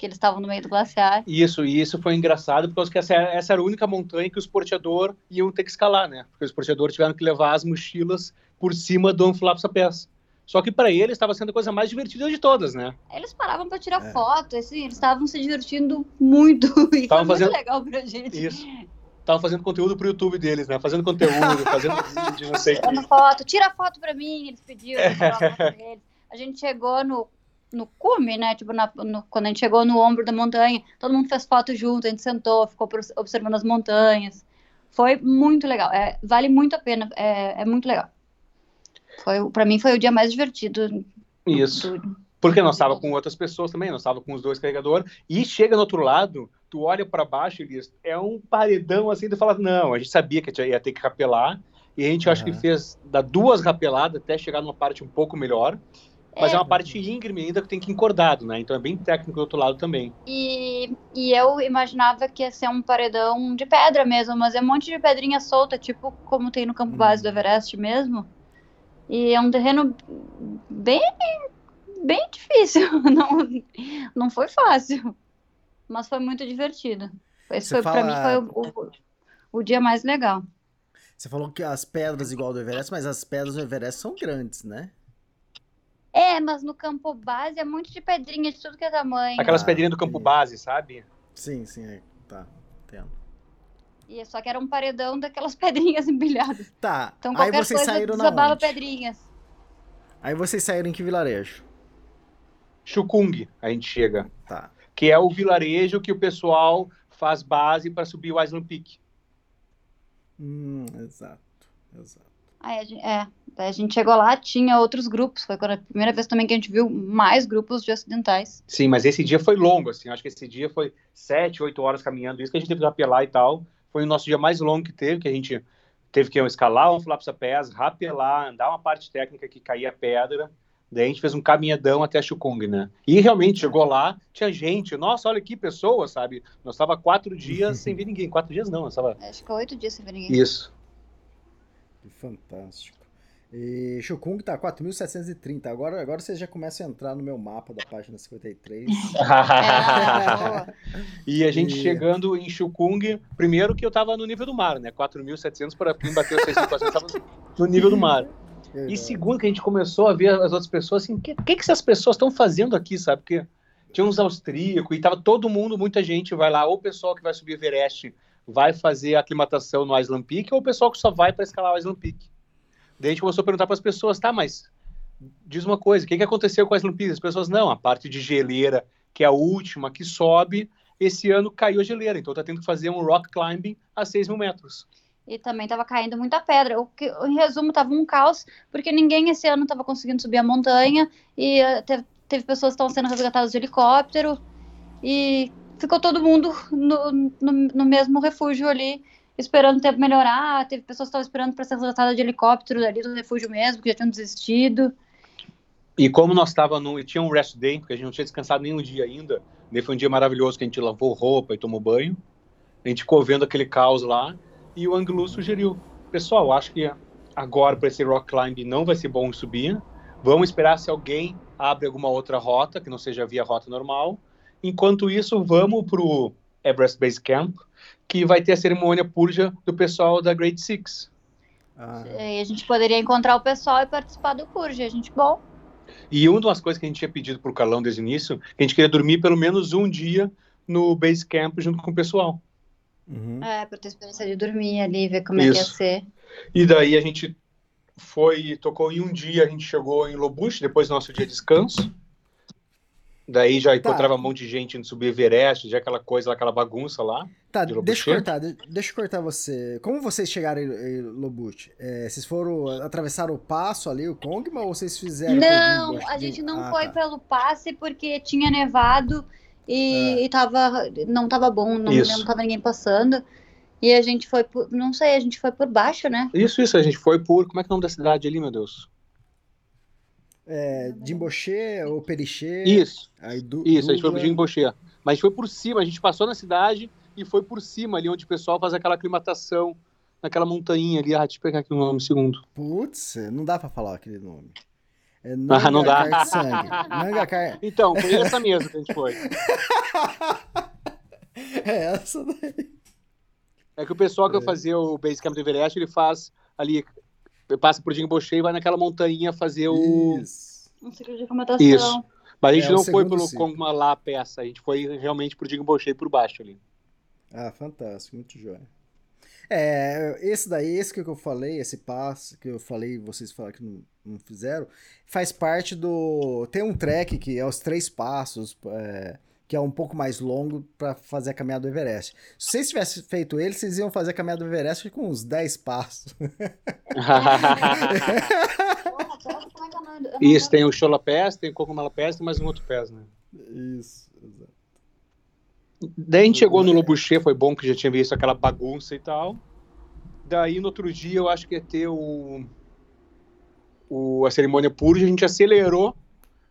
que eles estavam no meio do glaciar. Isso, e isso foi engraçado, porque acho que essa, essa era a única montanha que os porteadores iam ter que escalar, né? Porque os porteadores tiveram que levar as mochilas por cima do Amphilapsa Pass. Só que para eles estava sendo a coisa mais divertida de todas, né? Eles paravam para tirar É. foto, assim, eles estavam se divertindo muito e Estavam foi fazendo- muito legal pra gente. Isso. estavam fazendo conteúdo pro YouTube deles, né? Fazendo conteúdo, fazendo vídeo, não sei Tirando foto, tira foto pra mim, eles pediram, pra eles. A gente chegou no, no cume, né? Tipo, na- no- quando a gente chegou no ombro da montanha, todo mundo fez foto junto, a gente sentou, ficou observando as montanhas. Foi muito legal. É, vale muito a pena, é, é muito legal. Foi, pra mim foi o dia mais divertido. Isso. do- Porque nós estava com outras pessoas também, nós estava com os dois carregadores, e chega no outro lado, tu olha para baixo, Elias, é um paredão assim, tu fala, não, a gente sabia que ia ter que rapelar, e a gente acho que fez da duas rapeladas até chegar numa parte um pouco melhor, mas é, É. uma parte íngreme ainda que tem que ir encordado, né? Então é bem técnico do outro lado também. E, e eu imaginava que ia ser um paredão de pedra mesmo, mas é um monte de pedrinha solta, tipo como tem no campo base do Everest mesmo. E é um terreno bem, bem difícil. Não, não foi fácil, mas foi muito divertido. Esse Você foi, pra mim, fala- foi o, o, o dia mais legal. Você falou que as pedras igual do Everest, mas as pedras do Everest são grandes, né? É, mas no campo base é muito de pedrinha de tudo que é tamanho. Aquelas Ah, pedrinhas do campo base, sabe? Sim, sim, é. tá. Entendo. E só que era um paredão daquelas pedrinhas empilhadas. Tá, Então aí qualquer vocês coisa saíram na desabava pedrinhas. Aí vocês saíram em que vilarejo? Chukung, a gente chega, Tá. que é o vilarejo que o pessoal faz base para subir o Island Peak. Hum, exato, exato. Aí a gente, é, daí a gente chegou lá, tinha outros grupos. Foi a primeira vez também que a gente viu mais grupos de ocidentais. Sim, mas esse dia foi longo, assim. Acho que esse dia foi sete, oito horas caminhando. Isso que a gente teve que rapelar e tal. Foi o nosso dia mais longo que teve, que a gente teve que escalar um Flaps a Pés, rapelar, andar uma parte técnica que caía pedra. Daí a gente fez um caminhadão até Chukung, né? E realmente chegou lá, tinha gente. Nossa, olha que pessoa, sabe? Nós tava quatro dias sem ver ninguém. Quatro dias não, nós tava... Acho que oito dias sem ver ninguém. Isso. Fantástico. E Chukung tá 4.730. Agora, agora vocês já começam a entrar no meu mapa da página 53. É, boa. E a gente E- chegando em Chukung, primeiro que eu tava no nível do mar, né? 4.700 para quem bateu 6.400, tava no nível do mar. E segundo que a gente começou a ver as outras pessoas, assim, o que, que, que essas pessoas estão fazendo aqui, sabe? Porque tinha uns austríacos e tava todo mundo, muita gente vai lá, ou o pessoal que vai subir Everest vai fazer aclimatação no Island Peak, ou o pessoal que só vai para escalar o Island Peak. Daí a gente começou a perguntar para as pessoas, tá, mas diz uma coisa, o que, que aconteceu com o Island Peak? As pessoas, não, a parte de geleira, que é a última que sobe, esse ano caiu a geleira, então tá tendo que fazer um rock climbing a 6 mil metros. E também tava caindo muita pedra. O que, em resumo, tava um caos, porque ninguém esse ano tava conseguindo subir a montanha. E eh, teve, teve pessoas que estavam sendo resgatadas de helicóptero. E ficou todo mundo no, no, no mesmo refúgio ali, esperando o tempo melhorar. Teve pessoas que estavam esperando para ser resgatadas de helicóptero ali do refúgio mesmo, que já tinham desistido. E como nós estava no. Tinha um rest day, porque a gente não tinha descansado nenhum dia ainda. Daí foi um dia maravilhoso que a gente lavou roupa e tomou banho. A gente ficou vendo aquele caos lá. E o Anglu sugeriu: Pessoal, acho que agora para esse rock climb não vai ser bom subir. Vamos esperar se alguém abre alguma outra rota, que não seja via rota normal. Enquanto isso, vamos pro Everest Base Camp, que vai ter a cerimônia purja do pessoal da Great Six. Ah, E a gente poderia encontrar o pessoal e participar do Purge. A gente, bom, E uma das coisas que a gente tinha pedido pro Carlão desde o início, que a gente queria dormir pelo menos um dia no base camp junto com o pessoal. uhum. é, pra ter experiência de dormir ali, ver como é que ia Isso. ser. E daí a gente foi, tocou em um dia, a gente chegou em Lobuche, depois do nosso dia de descanso. Daí já encontrava um monte de gente indo subir Everest, já aquela coisa, aquela bagunça lá. Tá, de deixa eu cortar, de- deixa eu cortar você. Como vocês chegaram em, Lobut? É, vocês foram, atravessaram o passo ali, o Kongma, ou vocês fizeram... Não, a gente não Ah, foi tá. pelo passe porque tinha nevado e, e tava, não tava bom, não, Isso. não tava ninguém passando. E a gente foi por, não sei, a gente foi por baixo, né? Isso, isso, a gente foi por. Como é que é o nome da cidade ali, meu Deus? É, Dimboché ou Periché. Isso, Aí du, isso, a gente foi pro Jingboché. Mas a gente foi por cima, a gente passou na cidade e foi por cima ali onde o pessoal faz aquela aclimatação, naquela montanha ali. Ah, deixa eu pegar aqui o nome segundo. Putz, não dá pra falar aquele nome. É Ah, não dá. De sangue. Nangacar... Então, foi essa mesmo que a gente foi. É essa daí. É que o pessoal que vai fazer o Base Camp do Everest, ele faz ali, passa por Jingboché e vai naquela montanha fazer o... Isso. Um ciclo de aclimatação. Isso. Mas a gente É, não foi pelo. Kongma lá a peça, a gente foi realmente por Jingboché por baixo ali. Ah, fantástico, muito jóia. É, esse daí, esse que eu falei, esse passo que eu falei, vocês falaram que não, não fizeram, faz parte do. Tem um track que é os três passos, é, que é um pouco mais longo para fazer a caminhada do Everest. Se vocês tivessem feito ele, vocês iam fazer a caminhada do Everest com uns 10 passos. Isso, tem o Chola Pés, tem o Cocomala Pés, tem mais um outro pés, né? Isso, exato. Daí a gente chegou no Lobuchê, foi bom que já tinha visto aquela bagunça e tal. Daí no outro dia eu acho que ia ter o, o a cerimônia purja, a gente acelerou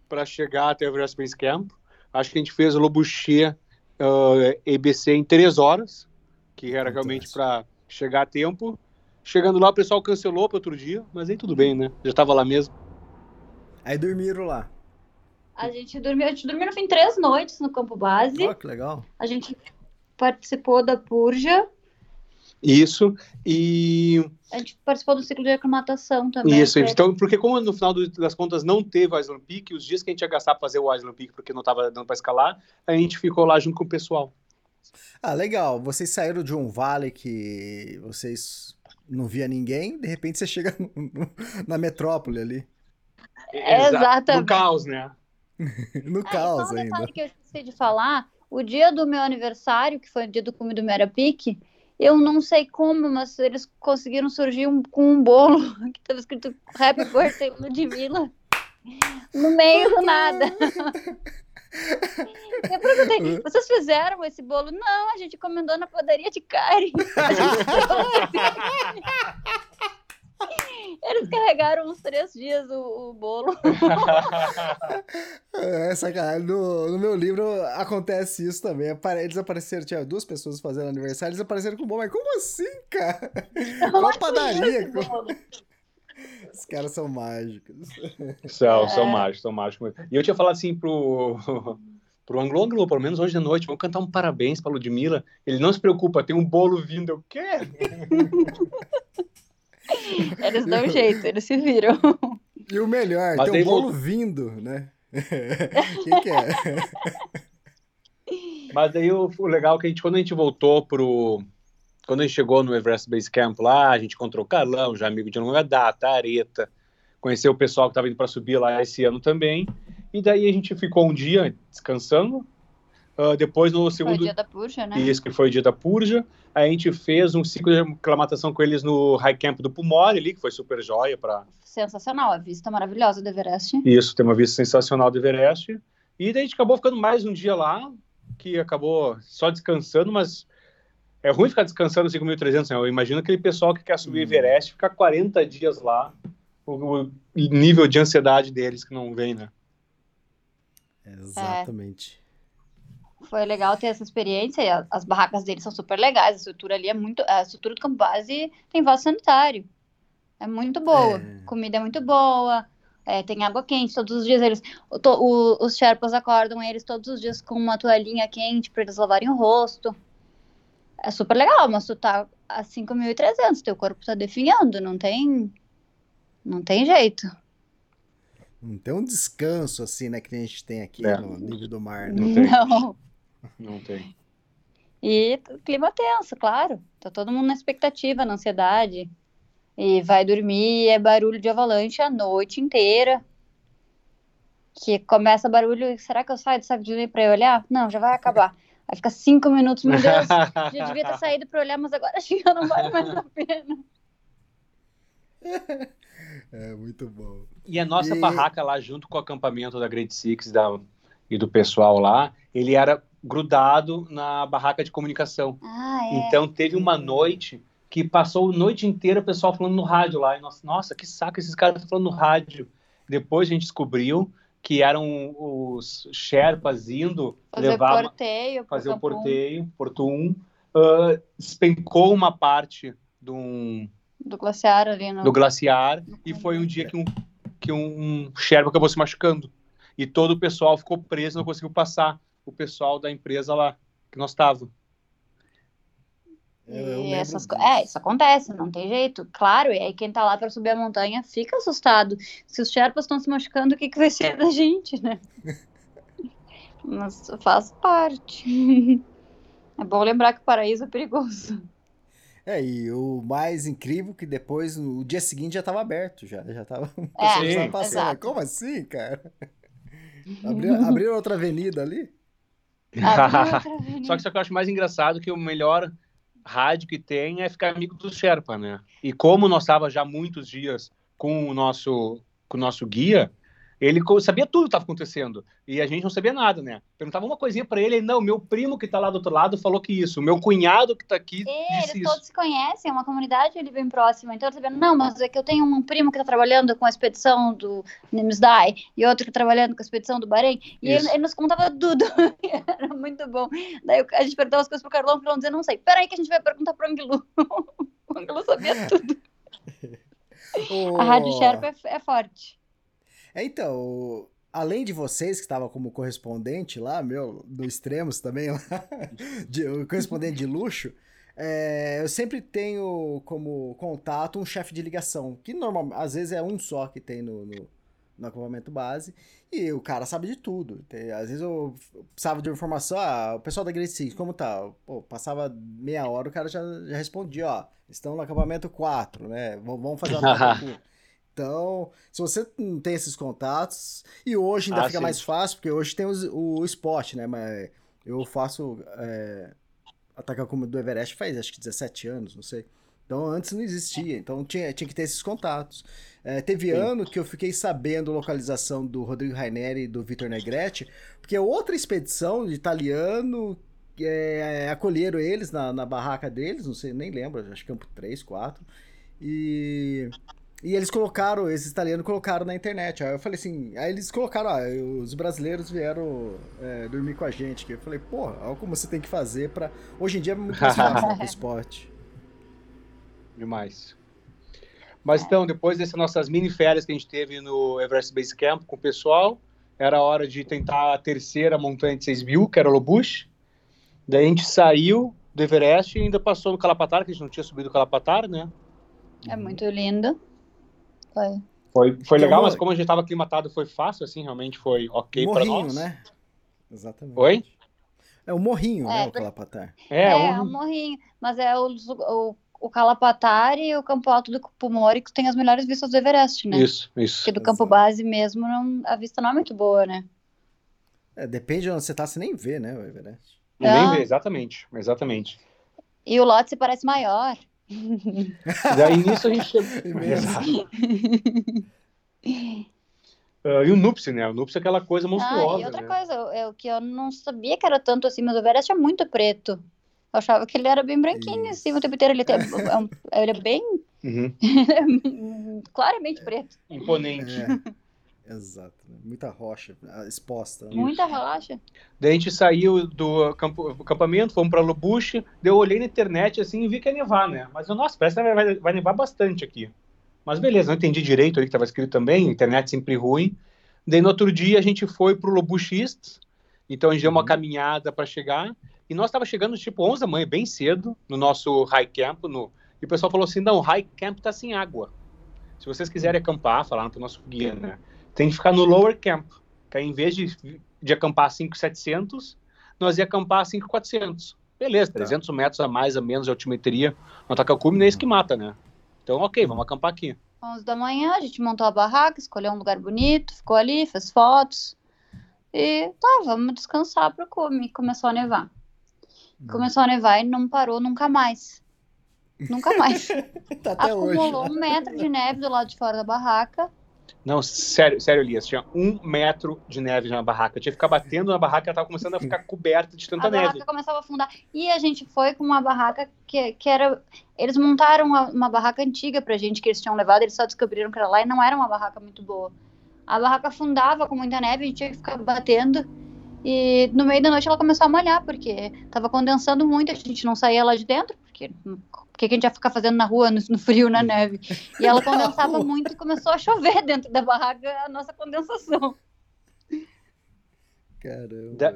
para chegar até o Everest Base Camp. Acho que a gente fez o Lobuchê uh, EBC em três horas, que era realmente para chegar a tempo. Chegando lá, o pessoal cancelou para outro dia, mas aí tudo bem, né? Já estava lá mesmo. Aí dormiram lá. A gente dormiu, a gente dormiu no fim três noites no campo base. Oh, que legal. A gente participou da purja. Isso, e... A gente participou do ciclo de aclimatação também. Isso, então, porque como no final das contas não teve o Island Peak, os dias que a gente ia gastar para fazer o Island Peak porque não estava dando para escalar, a gente ficou lá junto com o pessoal. Ah, legal. Vocês saíram de um vale que vocês não via ninguém, de repente você chega na metrópole ali. Exatamente. No caos, né? no caos um ainda. que eu esqueci de falar, o dia do meu aniversário, que foi o dia do cume do Merapique, eu não sei como, mas eles conseguiram surgir um, com um bolo que estava escrito Happy Birthday Ludmilla no meio do nada. Eu perguntei, vocês fizeram esse bolo? Não, a gente encomendou na padaria de Karen. Eles carregaram uns três dias o, o bolo. É, sacanagem. No, no meu livro acontece isso também. Eles apareceram, tinha duas pessoas fazendo aniversário, eles apareceram com bolo. Mas como assim, cara? Qual padaria? Os caras são mágicos. São, são é. mágicos, são mágicos. E eu tinha falado assim pro, pro Anglo Anglo, pelo menos hoje de noite, vamos cantar um parabéns pra Ludmilla. Ele não se preocupa, tem um bolo vindo. Eu quero. Eles dão jeito, eles se viram. E o melhor, Mas tem um bolo vindo, né? Quem que é? Mas aí o, o legal é que a gente, quando a gente voltou pro. Quando a gente chegou no Everest Base Camp lá, a gente encontrou o Carlão, já amigo de longa data, a Areta, conheceu o pessoal que estava indo para subir lá esse ano também. E daí a gente ficou um dia descansando, Uh, depois no segundo. Foi o dia da purja, né? Isso, que foi o dia da purja. A gente fez um ciclo de aclimatação com eles no High Camp do Pumori ali, que foi super joia para. Sensacional, a vista maravilhosa do Everest. Isso, tem uma vista sensacional do Everest. E daí a gente acabou ficando mais um dia lá, que acabou só descansando, mas é ruim ficar descansando 5.300, né? Eu imagino aquele pessoal que quer subir hum. Everest, ficar 40 dias lá, o, o, nível de ansiedade deles que não vem, né? Exatamente. É foi legal ter essa experiência. As barracas deles são super legais. A estrutura ali é muito. A estrutura do campo base tem vaso sanitário. É muito boa. É. Comida é muito boa. É, tem água quente todos os dias. Eles, o, o, os Sherpas acordam eles todos os dias com uma toalhinha quente para eles lavarem o rosto. É super legal, mas tu tá a 5.300, teu corpo tá definhando, não tem. Não tem jeito. Não tem um descanso assim, né, que a gente tem aqui é. no nível do mar. Né? Não. não. Não tem. E clima tenso, claro. Tá todo mundo na expectativa, na ansiedade. E vai dormir, é barulho de avalanche a noite inteira. Que começa barulho, será que eu saio do saco de dormir pra ir olhar? Não, já vai acabar. Aí fica cinco minutos, meu Deus, já devia ter saído pra olhar, mas agora acho que não vale mais a pena. É, muito bom. E a nossa e... barraca lá, junto com o acampamento da Great Six da, e do pessoal lá, ele era grudado na barraca de comunicação. Ah, é. Então teve uma noite que passou a noite inteira o pessoal falando no rádio lá. E nossa, nossa, que saco esses caras falando no rádio. Depois a gente descobriu que eram os Sherpas indo fazer levar porteio, fazer o porteio, Porto 1, uh, despencou uma parte do, um, do glaciar ali no... do glaciar no e foi um dia que um que um Sherpa acabou se machucando e todo o pessoal ficou preso, não conseguiu passar o pessoal da empresa lá que nós estávamos. E essas é, isso acontece, não tem jeito. Claro, e aí quem tá lá para subir a montanha fica assustado. Se os Sherpas estão se machucando, o que, que vai ser da gente, né? Mas faz parte. É bom lembrar que o paraíso é perigoso. É, e o mais incrível que depois, no dia seguinte, já estava aberto, já. Já tava. É, Sim, passando. exato. Como assim, cara? Abriram, abriram outra avenida ali? Abriu outra avenida. Só que só que eu acho mais engraçado que o melhor rádio que tem é ficar amigo do Sherpa, né? E como nós estava já muitos dias com o nosso com o nosso guia, ele sabia tudo que estava acontecendo e a gente não sabia nada, né? Perguntava uma coisinha para ele, ele, não, meu primo que tá lá do outro lado falou que isso, meu cunhado que tá aqui É, disse eles isso. todos se conhecem, é uma comunidade ali bem próxima. Então, sabendo, não, mas é que eu tenho um primo que está trabalhando com a expedição do Nimsdai e outro que tá trabalhando com a expedição do Bahrein. E ele, ele nos contava tudo. Era muito bom. Daí a gente perguntava as coisas pro Carlão, o Carlão dizia, não sei. Peraí que a gente vai perguntar pro Anguilu. o Anguilu sabia tudo. A Rádio Sherpa é, é forte. É, então, além de vocês que estavam como correspondente lá, meu, do Extremos também, lá, de, o correspondente de luxo, é, eu sempre tenho como contato um chefe de ligação, que normalmente, às vezes é um só que tem no, no, no acampamento base, e o cara sabe de tudo. Tem- às vezes eu precisava de uma informação, ah, o pessoal da Great Six, como tá? Pô, passava meia hora, o cara já, já respondia, ó, estão no acampamento 4, né? Vamos fazer uma Então, se você não tem esses contatos, e hoje ainda Ah, fica sim. mais fácil, porque hoje tem os- o, esporte, né? Mas eu faço é, ataque ao cume do Everest faz acho que 17 anos, não sei. Então antes não existia, então tinha, tinha que ter esses contatos. É, teve Sim. ano que eu fiquei sabendo a localização do Rodrigo Raineri e do Vitor Negretti, porque outra expedição de italiano é, acolheram eles na, na barraca deles, não sei, nem lembro, acho que campo 3, 4. E, e eles colocaram, esses italianos colocaram na internet. Aí eu falei assim, aí eles colocaram, ah, os brasileiros vieram é, dormir com a gente. Que eu falei, porra, olha como você tem que fazer pra. Hoje em dia é muito mais fácil pro esporte. Demais. Mas então, depois dessas nossas mini férias que a gente teve no Everest Base Camp com o pessoal, era a hora de tentar a terceira montanha de 6 mil, que era o Lobush. Daí a gente saiu do Everest e ainda passou no Calapatar, que a gente não tinha subido o Calapatar, né? É muito lindo. Foi. Foi, foi Que legal, mas como a gente estava aclimatado, foi fácil, assim, realmente foi ok para morrinho, nós. né? Exatamente. Oi? É o morrinho, É, né? O Calapatar. É, É, um- é um morrinho. Mas é o, o, o Calapatar e o Campo Alto do Pumori que tem as melhores vistas do Everest, né? Isso, isso. Porque do campo Exato. base mesmo, não- a vista não é muito boa, né? É, depende de onde você tá, você nem vê, né, o Everest. Nem Ah. vê, exatamente, exatamente. E o Lhotse parece maior. Daí nisso a gente chegou. Exato. Ah, e o Nupsi, né? O Nupsi é aquela coisa Ah, monstruosa, e outra né? coisa, eu, eu- que eu não sabia que era tanto assim, mas o Everest é muito preto. Eu achava que ele era bem branquinho, Isso. assim, o tempo inteiro. Ele, tem, é um- ele é bem Uhum. claramente preto. Imponente. É, exato. né? Muita rocha ah, exposta. né? Muita rocha. Daí a gente saiu do campo- acampamento, fomos pra Lobush, daí eu olhei na internet assim e vi que ia nevar, né? Mas eu, nossa, parece que vai, vai nevar bastante aqui. Mas beleza, não entendi direito ali que tava escrito também, internet sempre ruim. Daí no outro dia a gente foi pro Lobush East, então a gente deu uma Uhum. caminhada para chegar, e nós tava chegando tipo 11 da manhã, bem cedo, no nosso high camp, no... e o pessoal falou assim, não, o high camp tá sem água. Se vocês quiserem acampar, falaram pro nosso guia, né? Tem que ficar no lower camp, que aí em vez de, de acampar 5,700, nós ia acampar 5,400. Beleza, 300 metros a mais a menos de altimetria no Atacacume, nem isso que mata, né? Então, ok, vamos acampar aqui. 11 da manhã, a gente montou a barraca, escolheu um lugar bonito, ficou ali, fez fotos. E tá, vamos descansar pro cume. Começou a nevar. Começou a nevar e não parou nunca mais. Nunca mais. tá até hoje. Acumulou um metro de neve do lado de fora da barraca. Não, sério, sério, Elias, tinha um metro de neve na barraca. Eu tinha que ficar batendo na barraca, ela tava começando a ficar coberta de tanta a neve. barraca começava a afundar. E a gente foi com uma barraca que, que era. Eles montaram uma, uma barraca antiga pra gente que eles tinham levado, eles só descobriram que era lá e não era uma barraca muito boa. A barraca afundava com muita neve, a gente tinha que ficar batendo. E no meio da noite ela começou a molhar, porque tava condensando muito, a gente não saía lá de dentro, porque o que, que a gente ia ficar fazendo na rua, no, no frio, na neve? E ela condensava muito e começou a chover dentro da barraca a nossa condensação. Caramba. Da-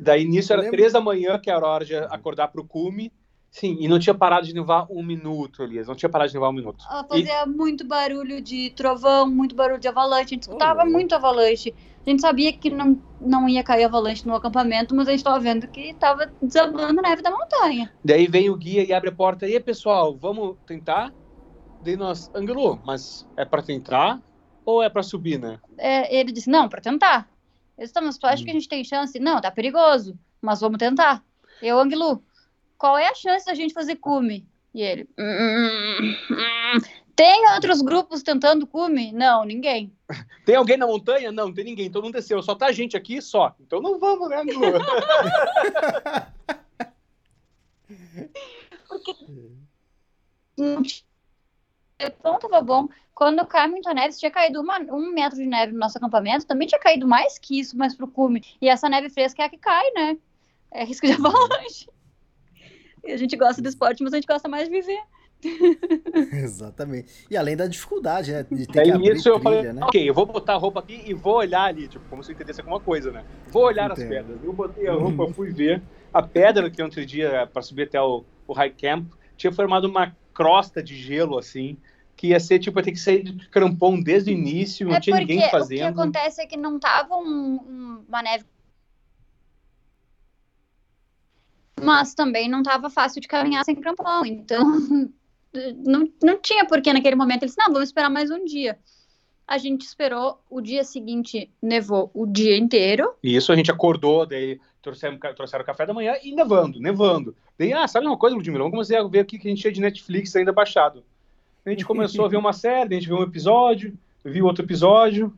Daí nisso era lembro- três da manhã, que era a hora de acordar pro cume. Sim, e não tinha parado de nevar um minuto, Elias. Não tinha parado de nevar um minuto. Ela fazia e... muito barulho de trovão, muito barulho de avalanche. A gente escutava oh. muito avalanche. A gente sabia que não, não ia cair avalanche no acampamento, mas a gente estava vendo que estava desabando a neve da montanha. Daí vem o guia e abre a porta. E aí, pessoal, vamos tentar? Daí nós, Angelo, mas é para tentar ou é para subir, né? É, ele disse, não, para tentar. Eu disse, mas tu acha hum. que a gente tem chance? Não, tá perigoso, mas vamos tentar. Eu, Angelo, qual é a chance da gente fazer cume? E ele, hum, hum, tem outros grupos tentando cume? Não, ninguém. Tem alguém na montanha? Não, não tem ninguém, todo mundo desceu. Só tá a gente aqui, só. Então não vamos, né, Lu? Porque o ponto tava bom. Quando cai muita neve, tinha caído uma, um metro de neve no nosso acampamento, também tinha caído mais que isso, mais pro cume. E essa neve fresca é a que cai, né? É risco de avalanche. A gente gosta do esporte, mas a gente gosta mais de viver. Exatamente. E além da dificuldade, né? De ter Aí, que abrir nisso trilha, eu falei, né? ok, eu vou botar a roupa aqui e vou olhar ali, tipo, como se eu entendesse alguma coisa, né? Vou olhar Entendo. as pedras. Eu botei a roupa, fui ver. A pedra que outro dia, para subir até o, o High Camp, tinha formado uma crosta de gelo, assim, que ia ser, tipo, ia ter que sair de crampão desde o início, não é tinha ninguém fazendo. O que acontece é que não tava um, uma neve mas também não estava fácil de caminhar sem crampão, então não, não tinha porquê naquele momento. Eles não, vamos esperar mais um dia. A gente esperou, o dia seguinte nevou o dia inteiro. Isso, a gente acordou, daí trouxeram, trouxeram o café da manhã e nevando, nevando. Daí, ah, sabe uma coisa, Ludmilla? Vamos começar a ver o que a gente tinha de Netflix ainda baixado. A gente começou a ver uma série, a gente viu um episódio, viu outro episódio,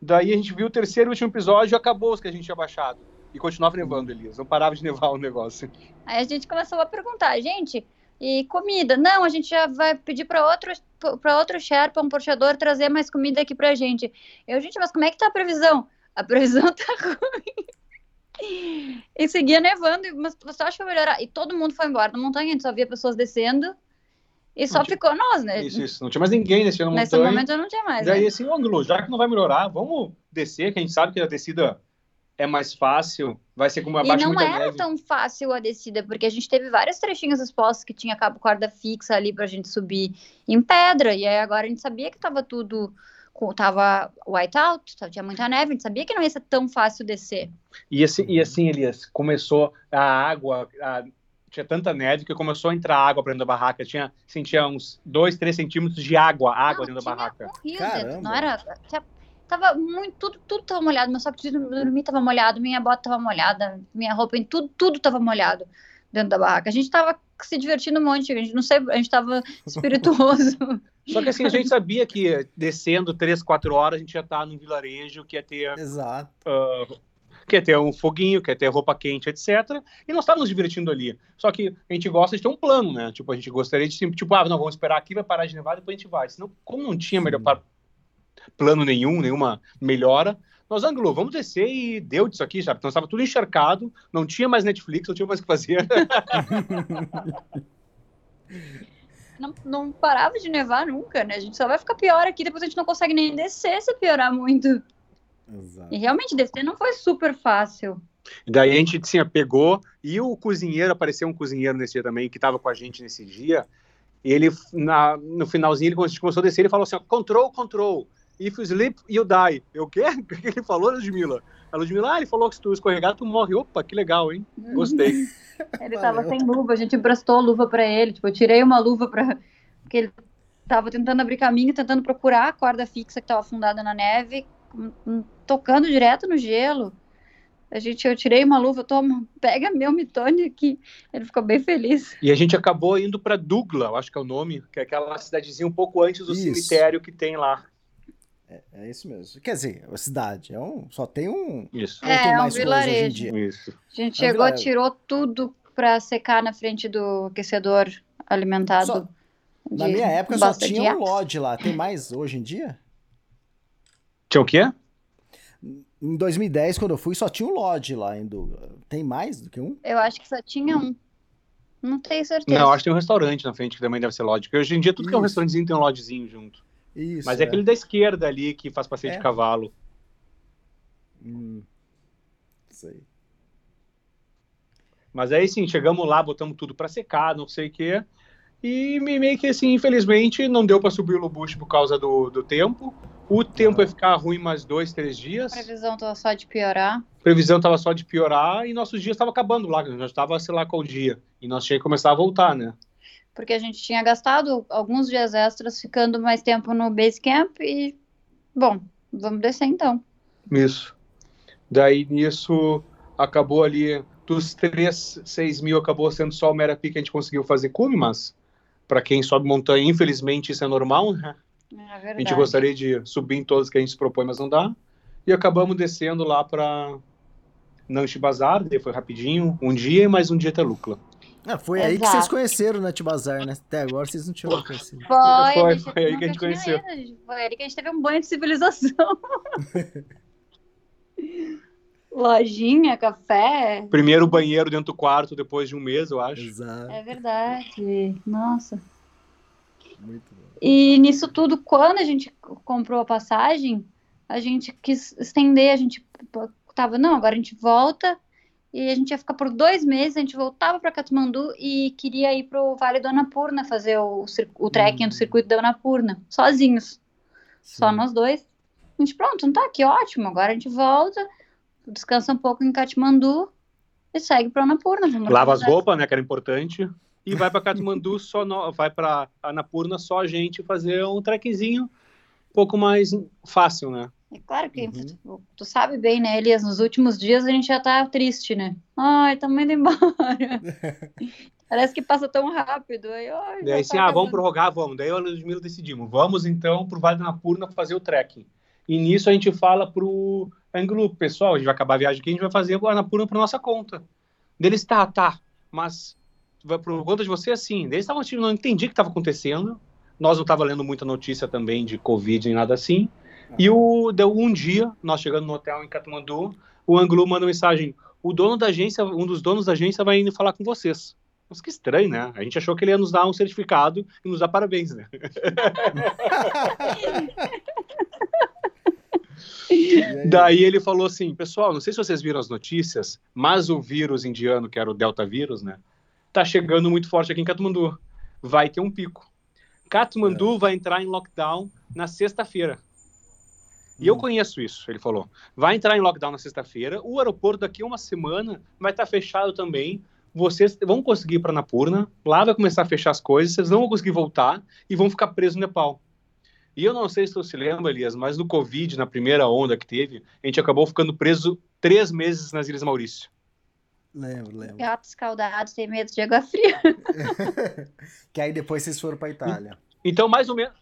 daí a gente viu o terceiro e último episódio e acabou os que a gente tinha baixado. E continuava nevando, Elias. Não parava de nevar o negócio. Aí a gente começou a perguntar, gente, e comida? Não, a gente já vai pedir para outro, para outro Sherpa, um portador, trazer mais comida aqui pra gente. Eu, gente, mas como é que tá a previsão? A previsão tá ruim. E seguia nevando, mas você acha que vai melhorar? E todo mundo foi embora da montanha, a gente só via pessoas descendo. E só tinha... ficou nós, né? Isso, isso. Não tinha mais ninguém na montanha. Nesse momento eu não tinha mais. Daí, né? assim, Ângulo, já que não vai melhorar, vamos descer, que a gente sabe que a descida é mais fácil, vai ser como abaixo E não era neve. tão fácil a descida, porque a gente teve vários trechinhos expostos que tinha cabo corda fixa ali pra gente subir em pedra, e aí agora a gente sabia que tava tudo tava whiteout, tinha muita neve, a gente sabia que não ia ser tão fácil descer. E assim, e assim Elias, começou a água, a, tinha tanta neve que começou a entrar água para dentro da barraca, tinha, sentia uns 2, 3 centímetros de água, água não, dentro da barraca. Um rio dentro, não era, tinha Tava muito, tudo, tudo tava molhado. Meu saco de dormir tava molhado, minha bota tava molhada, minha roupa, tudo, tudo tava molhado dentro da barraca. A gente tava se divertindo um monte, a gente não sei, a gente tava espirituoso. Só que assim, a gente sabia que descendo três, quatro horas a gente ia estar num vilarejo que ia ter. Exato. Uh, quer ter um foguinho, quer ter roupa quente, etc. E nós estávamos divertindo ali. Só que a gente gosta de ter um plano, né? Tipo, a gente gostaria de, tipo, ah, não, vamos esperar aqui, vai parar de nevar, depois a gente vai. Senão, como não tinha melhor, plano nenhum, nenhuma melhora. Nós, Anglo, vamos descer e deu disso aqui, sabe? Então estava tudo encharcado, não tinha mais Netflix, não tinha mais o que fazer. não, não parava de nevar nunca, né? A gente só vai ficar pior aqui, depois a gente não consegue nem descer se piorar muito. Exato. E realmente descer não foi super fácil. Daí a gente assim, pegou, e o cozinheiro, apareceu um cozinheiro nesse dia também, que estava com a gente nesse dia, ele, na, no finalzinho, ele começou a descer, ele falou assim, control, control, if you sleep, you die. Eu, o quê? O que ele falou, Ludmilla? A Ludmilla, ah, ele falou que se tu escorregar, tu morre. Opa, que legal, hein? Gostei. ele tava sem luva, a gente emprestou a luva para ele. Tipo, eu tirei uma luva para Porque ele tava tentando abrir caminho, tentando procurar a corda fixa que tava afundada na neve, tocando direto no gelo. A gente, eu tirei uma luva, toma, pega meu mitone aqui. Ele ficou bem feliz. E a gente acabou indo para Dugla, acho que é o nome, que é aquela cidadezinha um pouco antes do Isso. cemitério que tem lá. É, é, isso mesmo. Quer dizer, a cidade é um, só tem um. Isso. É, tem é mais um vilarejo. Isso. A gente é chegou, tirou tudo para secar na frente do aquecedor alimentado. Só, na minha época só tinha um lodge lá. Tem mais hoje em dia? Tinha o quê? Em 2010, quando eu fui, só tinha um lodge lá em Tem mais do que um? Eu acho que só tinha um. Não tenho certeza. Não, acho que tem um restaurante na frente que também deve ser lodge. Porque hoje em dia tudo Isso. que é um restaurantezinho tem um lodgezinho junto. Isso, Mas é, é, aquele da esquerda ali que faz passeio é. de cavalo. Hum, isso aí. Mas aí sim, chegamos lá, botamos tudo para secar, não sei o quê. E meio que assim, infelizmente, não deu para subir o Lubuche por causa do, do tempo. O tempo ia ficar ruim mais dois, três dias. A previsão tava só de piorar. A previsão tava só de piorar e nossos dias estavam acabando lá, já estava, sei lá, qual dia. E nós tínhamos que começar a voltar, né? Porque a gente tinha gastado alguns dias extras ficando mais tempo no base camp e, bom, vamos descer então. Isso. Daí nisso acabou ali, dos 3, 6 mil acabou sendo só o Merapi que a gente conseguiu fazer cume, mas para quem sobe montanha, infelizmente isso é normal, né? É a gente gostaria de subir em todos que a gente se propõe, mas não dá. E acabamos descendo lá para Nanche Bazar, daí foi rapidinho, um dia e mais um dia até Lucla. Ah, foi Exato. aí que vocês conheceram o Net Bazar, né? Até agora vocês não tinham conhecido. Foi, foi, foi aí que a gente conheceu. Ido. Foi aí que a gente teve um banho de civilização. Lojinha, café. Primeiro banheiro dentro do quarto depois de um mês, eu acho. Exato. É verdade. Nossa. Muito bom. E nisso tudo, quando a gente comprou a passagem, a gente quis estender, a gente tava, não, agora a gente volta e a gente ia ficar por dois meses, a gente voltava para Katmandu e queria ir para o Vale do Annapurna fazer o, o trekking uhum. do circuito da Annapurna, sozinhos. Sim. Só nós dois. A gente, pronto, não tá aqui, ótimo, agora a gente volta, descansa um pouco em Katmandu e segue para Annapurna. Lava as roupas, né, que era importante e vai para Katmandu só no, vai para Annapurna só a gente fazer um trequezinho um pouco mais fácil, né? É claro que uhum. tu, tu, sabe bem, né, Elias? Nos últimos dias a gente já tá triste, né? Ai, tá indo embora. Parece que passa tão rápido. Aí, ai, Daí assim, tá ah, vamos prorrogar, vamos. Daí eu e o Ludmilla decidimos. Vamos então pro Vale da Annapurna fazer o trekking. E nisso a gente fala pro Anglo, pessoal, a gente vai acabar a viagem aqui, a gente vai fazer a Annapurna por nossa conta. Deles, tá, tá, mas por conta de você, assim, eles estavam tipo, não entendi o que estava acontecendo. Nós não estava lendo muita notícia também de Covid nem nada assim. E o, deu um dia, nós chegando no hotel em Katmandu, o Anglo manda mensagem: o dono da agência, um dos donos da agência vai indo falar com vocês. Mas que estranho, né? A gente achou que ele ia nos dar um certificado e nos dar parabéns, né? Daí ele falou assim, pessoal, não sei se vocês viram as notícias, mas o vírus indiano, que era o Delta vírus, né? está chegando muito forte aqui em Katmandu. Vai ter um pico. Katmandu é. vai entrar em lockdown na sexta-feira. E hum. eu conheço isso, ele falou. Vai entrar em lockdown na sexta-feira. O aeroporto daqui a uma semana vai estar tá fechado também. Vocês vão conseguir ir para Napurna. Lá vai começar a fechar as coisas. Vocês não vão conseguir voltar e vão ficar presos no Nepal. E eu não sei se você se lembra, Elias, mas no Covid, na primeira onda que teve, a gente acabou ficando preso três meses nas Ilhas Maurício. Lembro, lembro. Gato escaldado, tem medo de água fria. que aí depois vocês foram pra Itália. Então, mais ou menos.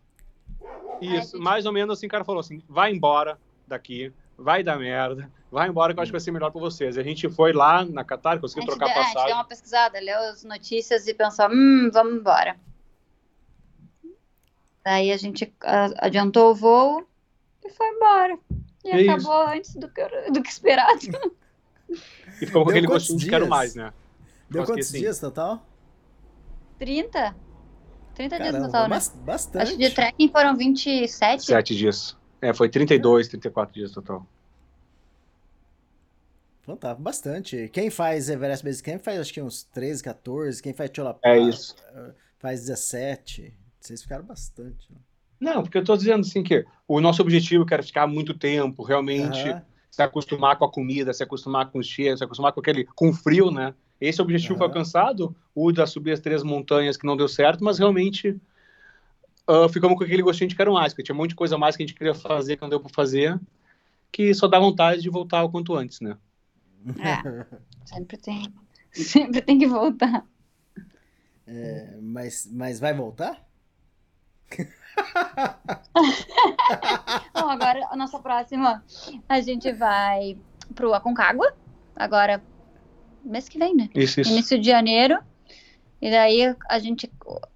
Isso, Ai, mais ou menos assim, o cara falou assim: vai embora daqui, vai dar merda, vai embora que eu acho que vai ser melhor pra vocês. A gente foi lá na Qatar, conseguiu trocar deu, passagem. A gente deu uma pesquisada, leu as notícias e pensou: hum, vamos embora. Daí a gente adiantou o voo e foi embora. E é acabou isso. antes do que, do que esperado. E ficou com aquele gostinho dias? de quero mais, né? Deu Mas quantos dias total? 30. 30 Caramba, dias no total, né? Bastante. Acho que de trekking foram 27. 7 dias. É, foi 32, 34 dias total. Então tá, bastante. Quem faz Everest Base Camp faz acho que uns 13, 14. Quem faz Cholapá é isso. faz 17. Vocês ficaram bastante. Né? Não, porque eu tô dizendo assim que o nosso objetivo era ficar muito tempo, realmente. Uhum se acostumar com a comida, se acostumar com o cheiro, se acostumar com aquele com o frio, né? Esse objetivo uhum. foi alcançado, o da subir as três montanhas que não deu certo, mas realmente uh, ficamos com aquele gostinho de quero mais, porque tinha um monte de coisa mais que a gente queria fazer que não deu para fazer, que só dá vontade de voltar o quanto antes, né? É, sempre tem, sempre tem que voltar. É, mas, mas vai voltar? Bom, agora a nossa próxima, a gente vai pro Aconcagua, agora mês que vem, né? Isso, isso. Início de janeiro. E daí a gente,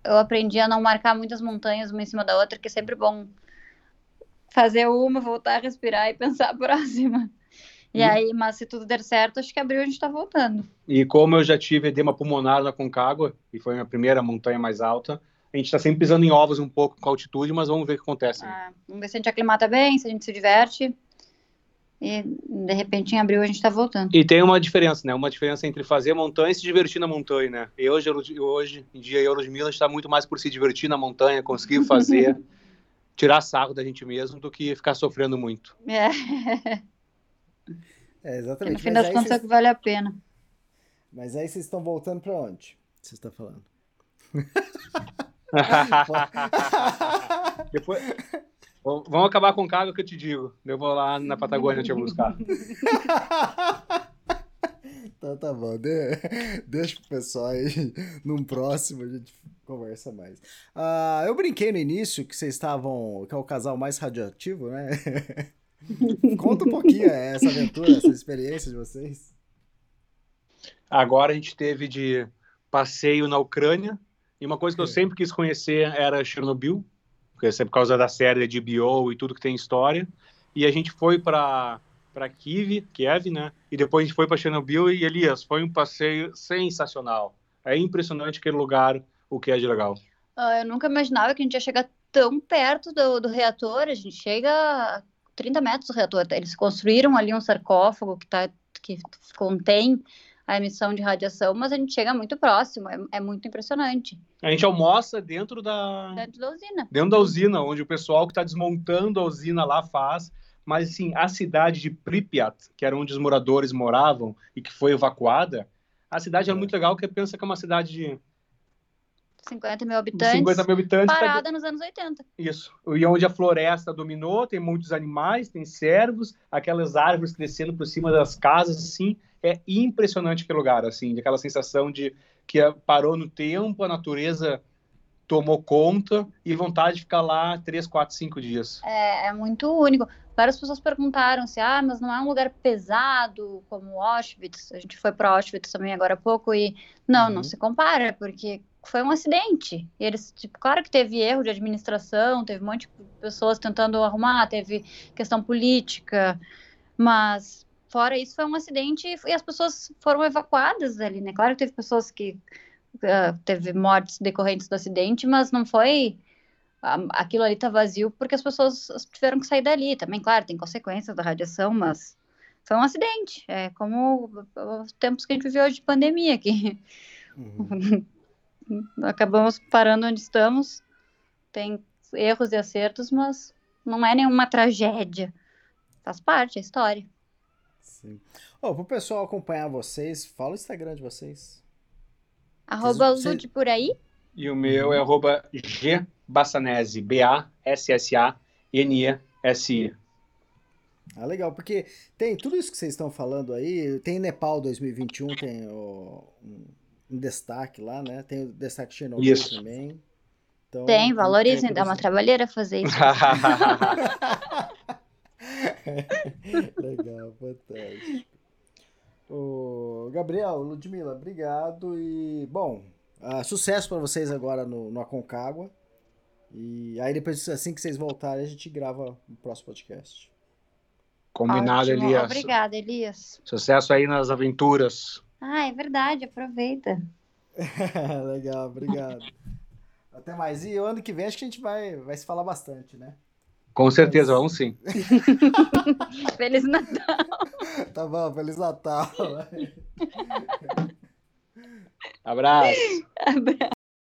eu aprendi a não marcar muitas montanhas uma em cima da outra, que é sempre bom fazer uma, voltar a respirar e pensar a próxima. E, e aí, mas se tudo der certo, acho que abril a gente tá voltando. E como eu já tive edema pulmonar na Concagua, e foi a minha primeira montanha mais alta, a gente está sempre pisando em ovos um pouco com a altitude, mas vamos ver o que acontece. Ah, vamos ver se a gente aclimata bem, se a gente se diverte. E de repente em abril a gente tá voltando. E tem uma diferença, né? Uma diferença entre fazer montanha e se divertir na montanha, né? E hoje, hoje em dia, eu, Ludmilla, está muito mais por se divertir na montanha, conseguir fazer, tirar sarro da gente mesmo, do que ficar sofrendo muito. É. É, exatamente. No fim Mas das contas é que vale a pena. Mas aí vocês estão voltando pra onde? Você está falando? Depois... Vamos acabar com o cargo que eu te digo. Eu vou lá na Patagônia te buscar. Então tá bom, de- deixa pro pessoal aí, num próximo a gente conversa mais. Ah, eu brinquei no início que vocês estavam, que é o casal mais radioativo, né? Conta um pouquinho essa aventura, essa experiência de vocês. Agora a gente teve de passeio na Ucrânia. E uma coisa que eu sempre quis conhecer era Chernobyl, porque é por causa da série de bio e tudo que tem história. E a gente foi para para Kiev, Kiev, né? E depois a gente foi para Chernobyl e Elias, foi um passeio sensacional. É impressionante aquele lugar, o que é de legal. Ah, eu nunca imaginava que a gente ia chegar tão perto do, do reator. A gente chega a 30 metros do reator. Eles construíram ali um sarcófago que, tá, que contém a emissão de radiação, mas a gente chega muito próximo. É, é muito impressionante. A gente almoça dentro da Dentro da usina. dentro da usina, onde o pessoal que está desmontando a usina lá faz. Mas, assim, a cidade de Pripyat, que era onde os moradores moravam e que foi evacuada, a cidade era muito legal, porque pensa que é uma cidade de 50 mil habitantes. 50 mil habitantes. tá- Parada nos anos 80. Isso. E onde a floresta dominou, tem muitos animais, tem cervos, aquelas árvores crescendo por cima das casas, assim. É impressionante aquele lugar, assim, aquela sensação de que eh, parou no tempo, a natureza tomou conta e vontade de ficar lá três, quatro, cinco dias. É, é muito único. Várias pessoas perguntaram se, ah, mas não é um lugar pesado como Auschwitz. A gente foi para Auschwitz também agora há pouco e não, Uhum. não se compara, porque foi um acidente. E eles, tipo, claro que teve erro de administração, teve um monte de pessoas tentando arrumar, teve questão política, mas fora isso foi um acidente e as pessoas foram evacuadas ali, né? Claro que teve pessoas que ah, teve mortes decorrentes do acidente, mas não foi a- aquilo ali tá vazio porque as pessoas tiveram que sair dali. Também, claro, tem consequências da radiação, mas foi um acidente. É como os tempos que a gente viveu hoje de pandemia aqui. Uhum. Acabamos parando onde estamos. Tem erros e acertos, mas não é nenhuma tragédia. Faz parte, é história. Sim. Ó, pro pessoal acompanhar vocês, fala o Instagram de vocês. Arroba Vocês- Lud por aí. E o meu é arroba gbassanese, B-A-S-S-A-N-E-S-I. Ah, legal, porque tem tudo isso que vocês estão falando aí, tem Nepal 2021, tem o, um, um destaque lá, né? Tem o destaque Chernobyl Isso. também. Então, Tem, valorizem, tudo dá uma trabalheira fazer isso. Legal, fantástico. Ô, Gabriel, Ludmila, obrigado e, bom, ah, sucesso para vocês agora no, no Aconcagua. E aí depois, assim que vocês voltarem, a gente grava o próximo podcast. Combinado, Ótimo. Elias. Obrigada, Elias. Sucesso aí nas aventuras. Ah, é verdade, aproveita. Legal, obrigado. Até mais. E o ano que vem acho que a gente vai, vai se falar bastante, né? Com certeza, vamos sim. Feliz Natal. Tá bom, Feliz Natal. Abraço. Abraço.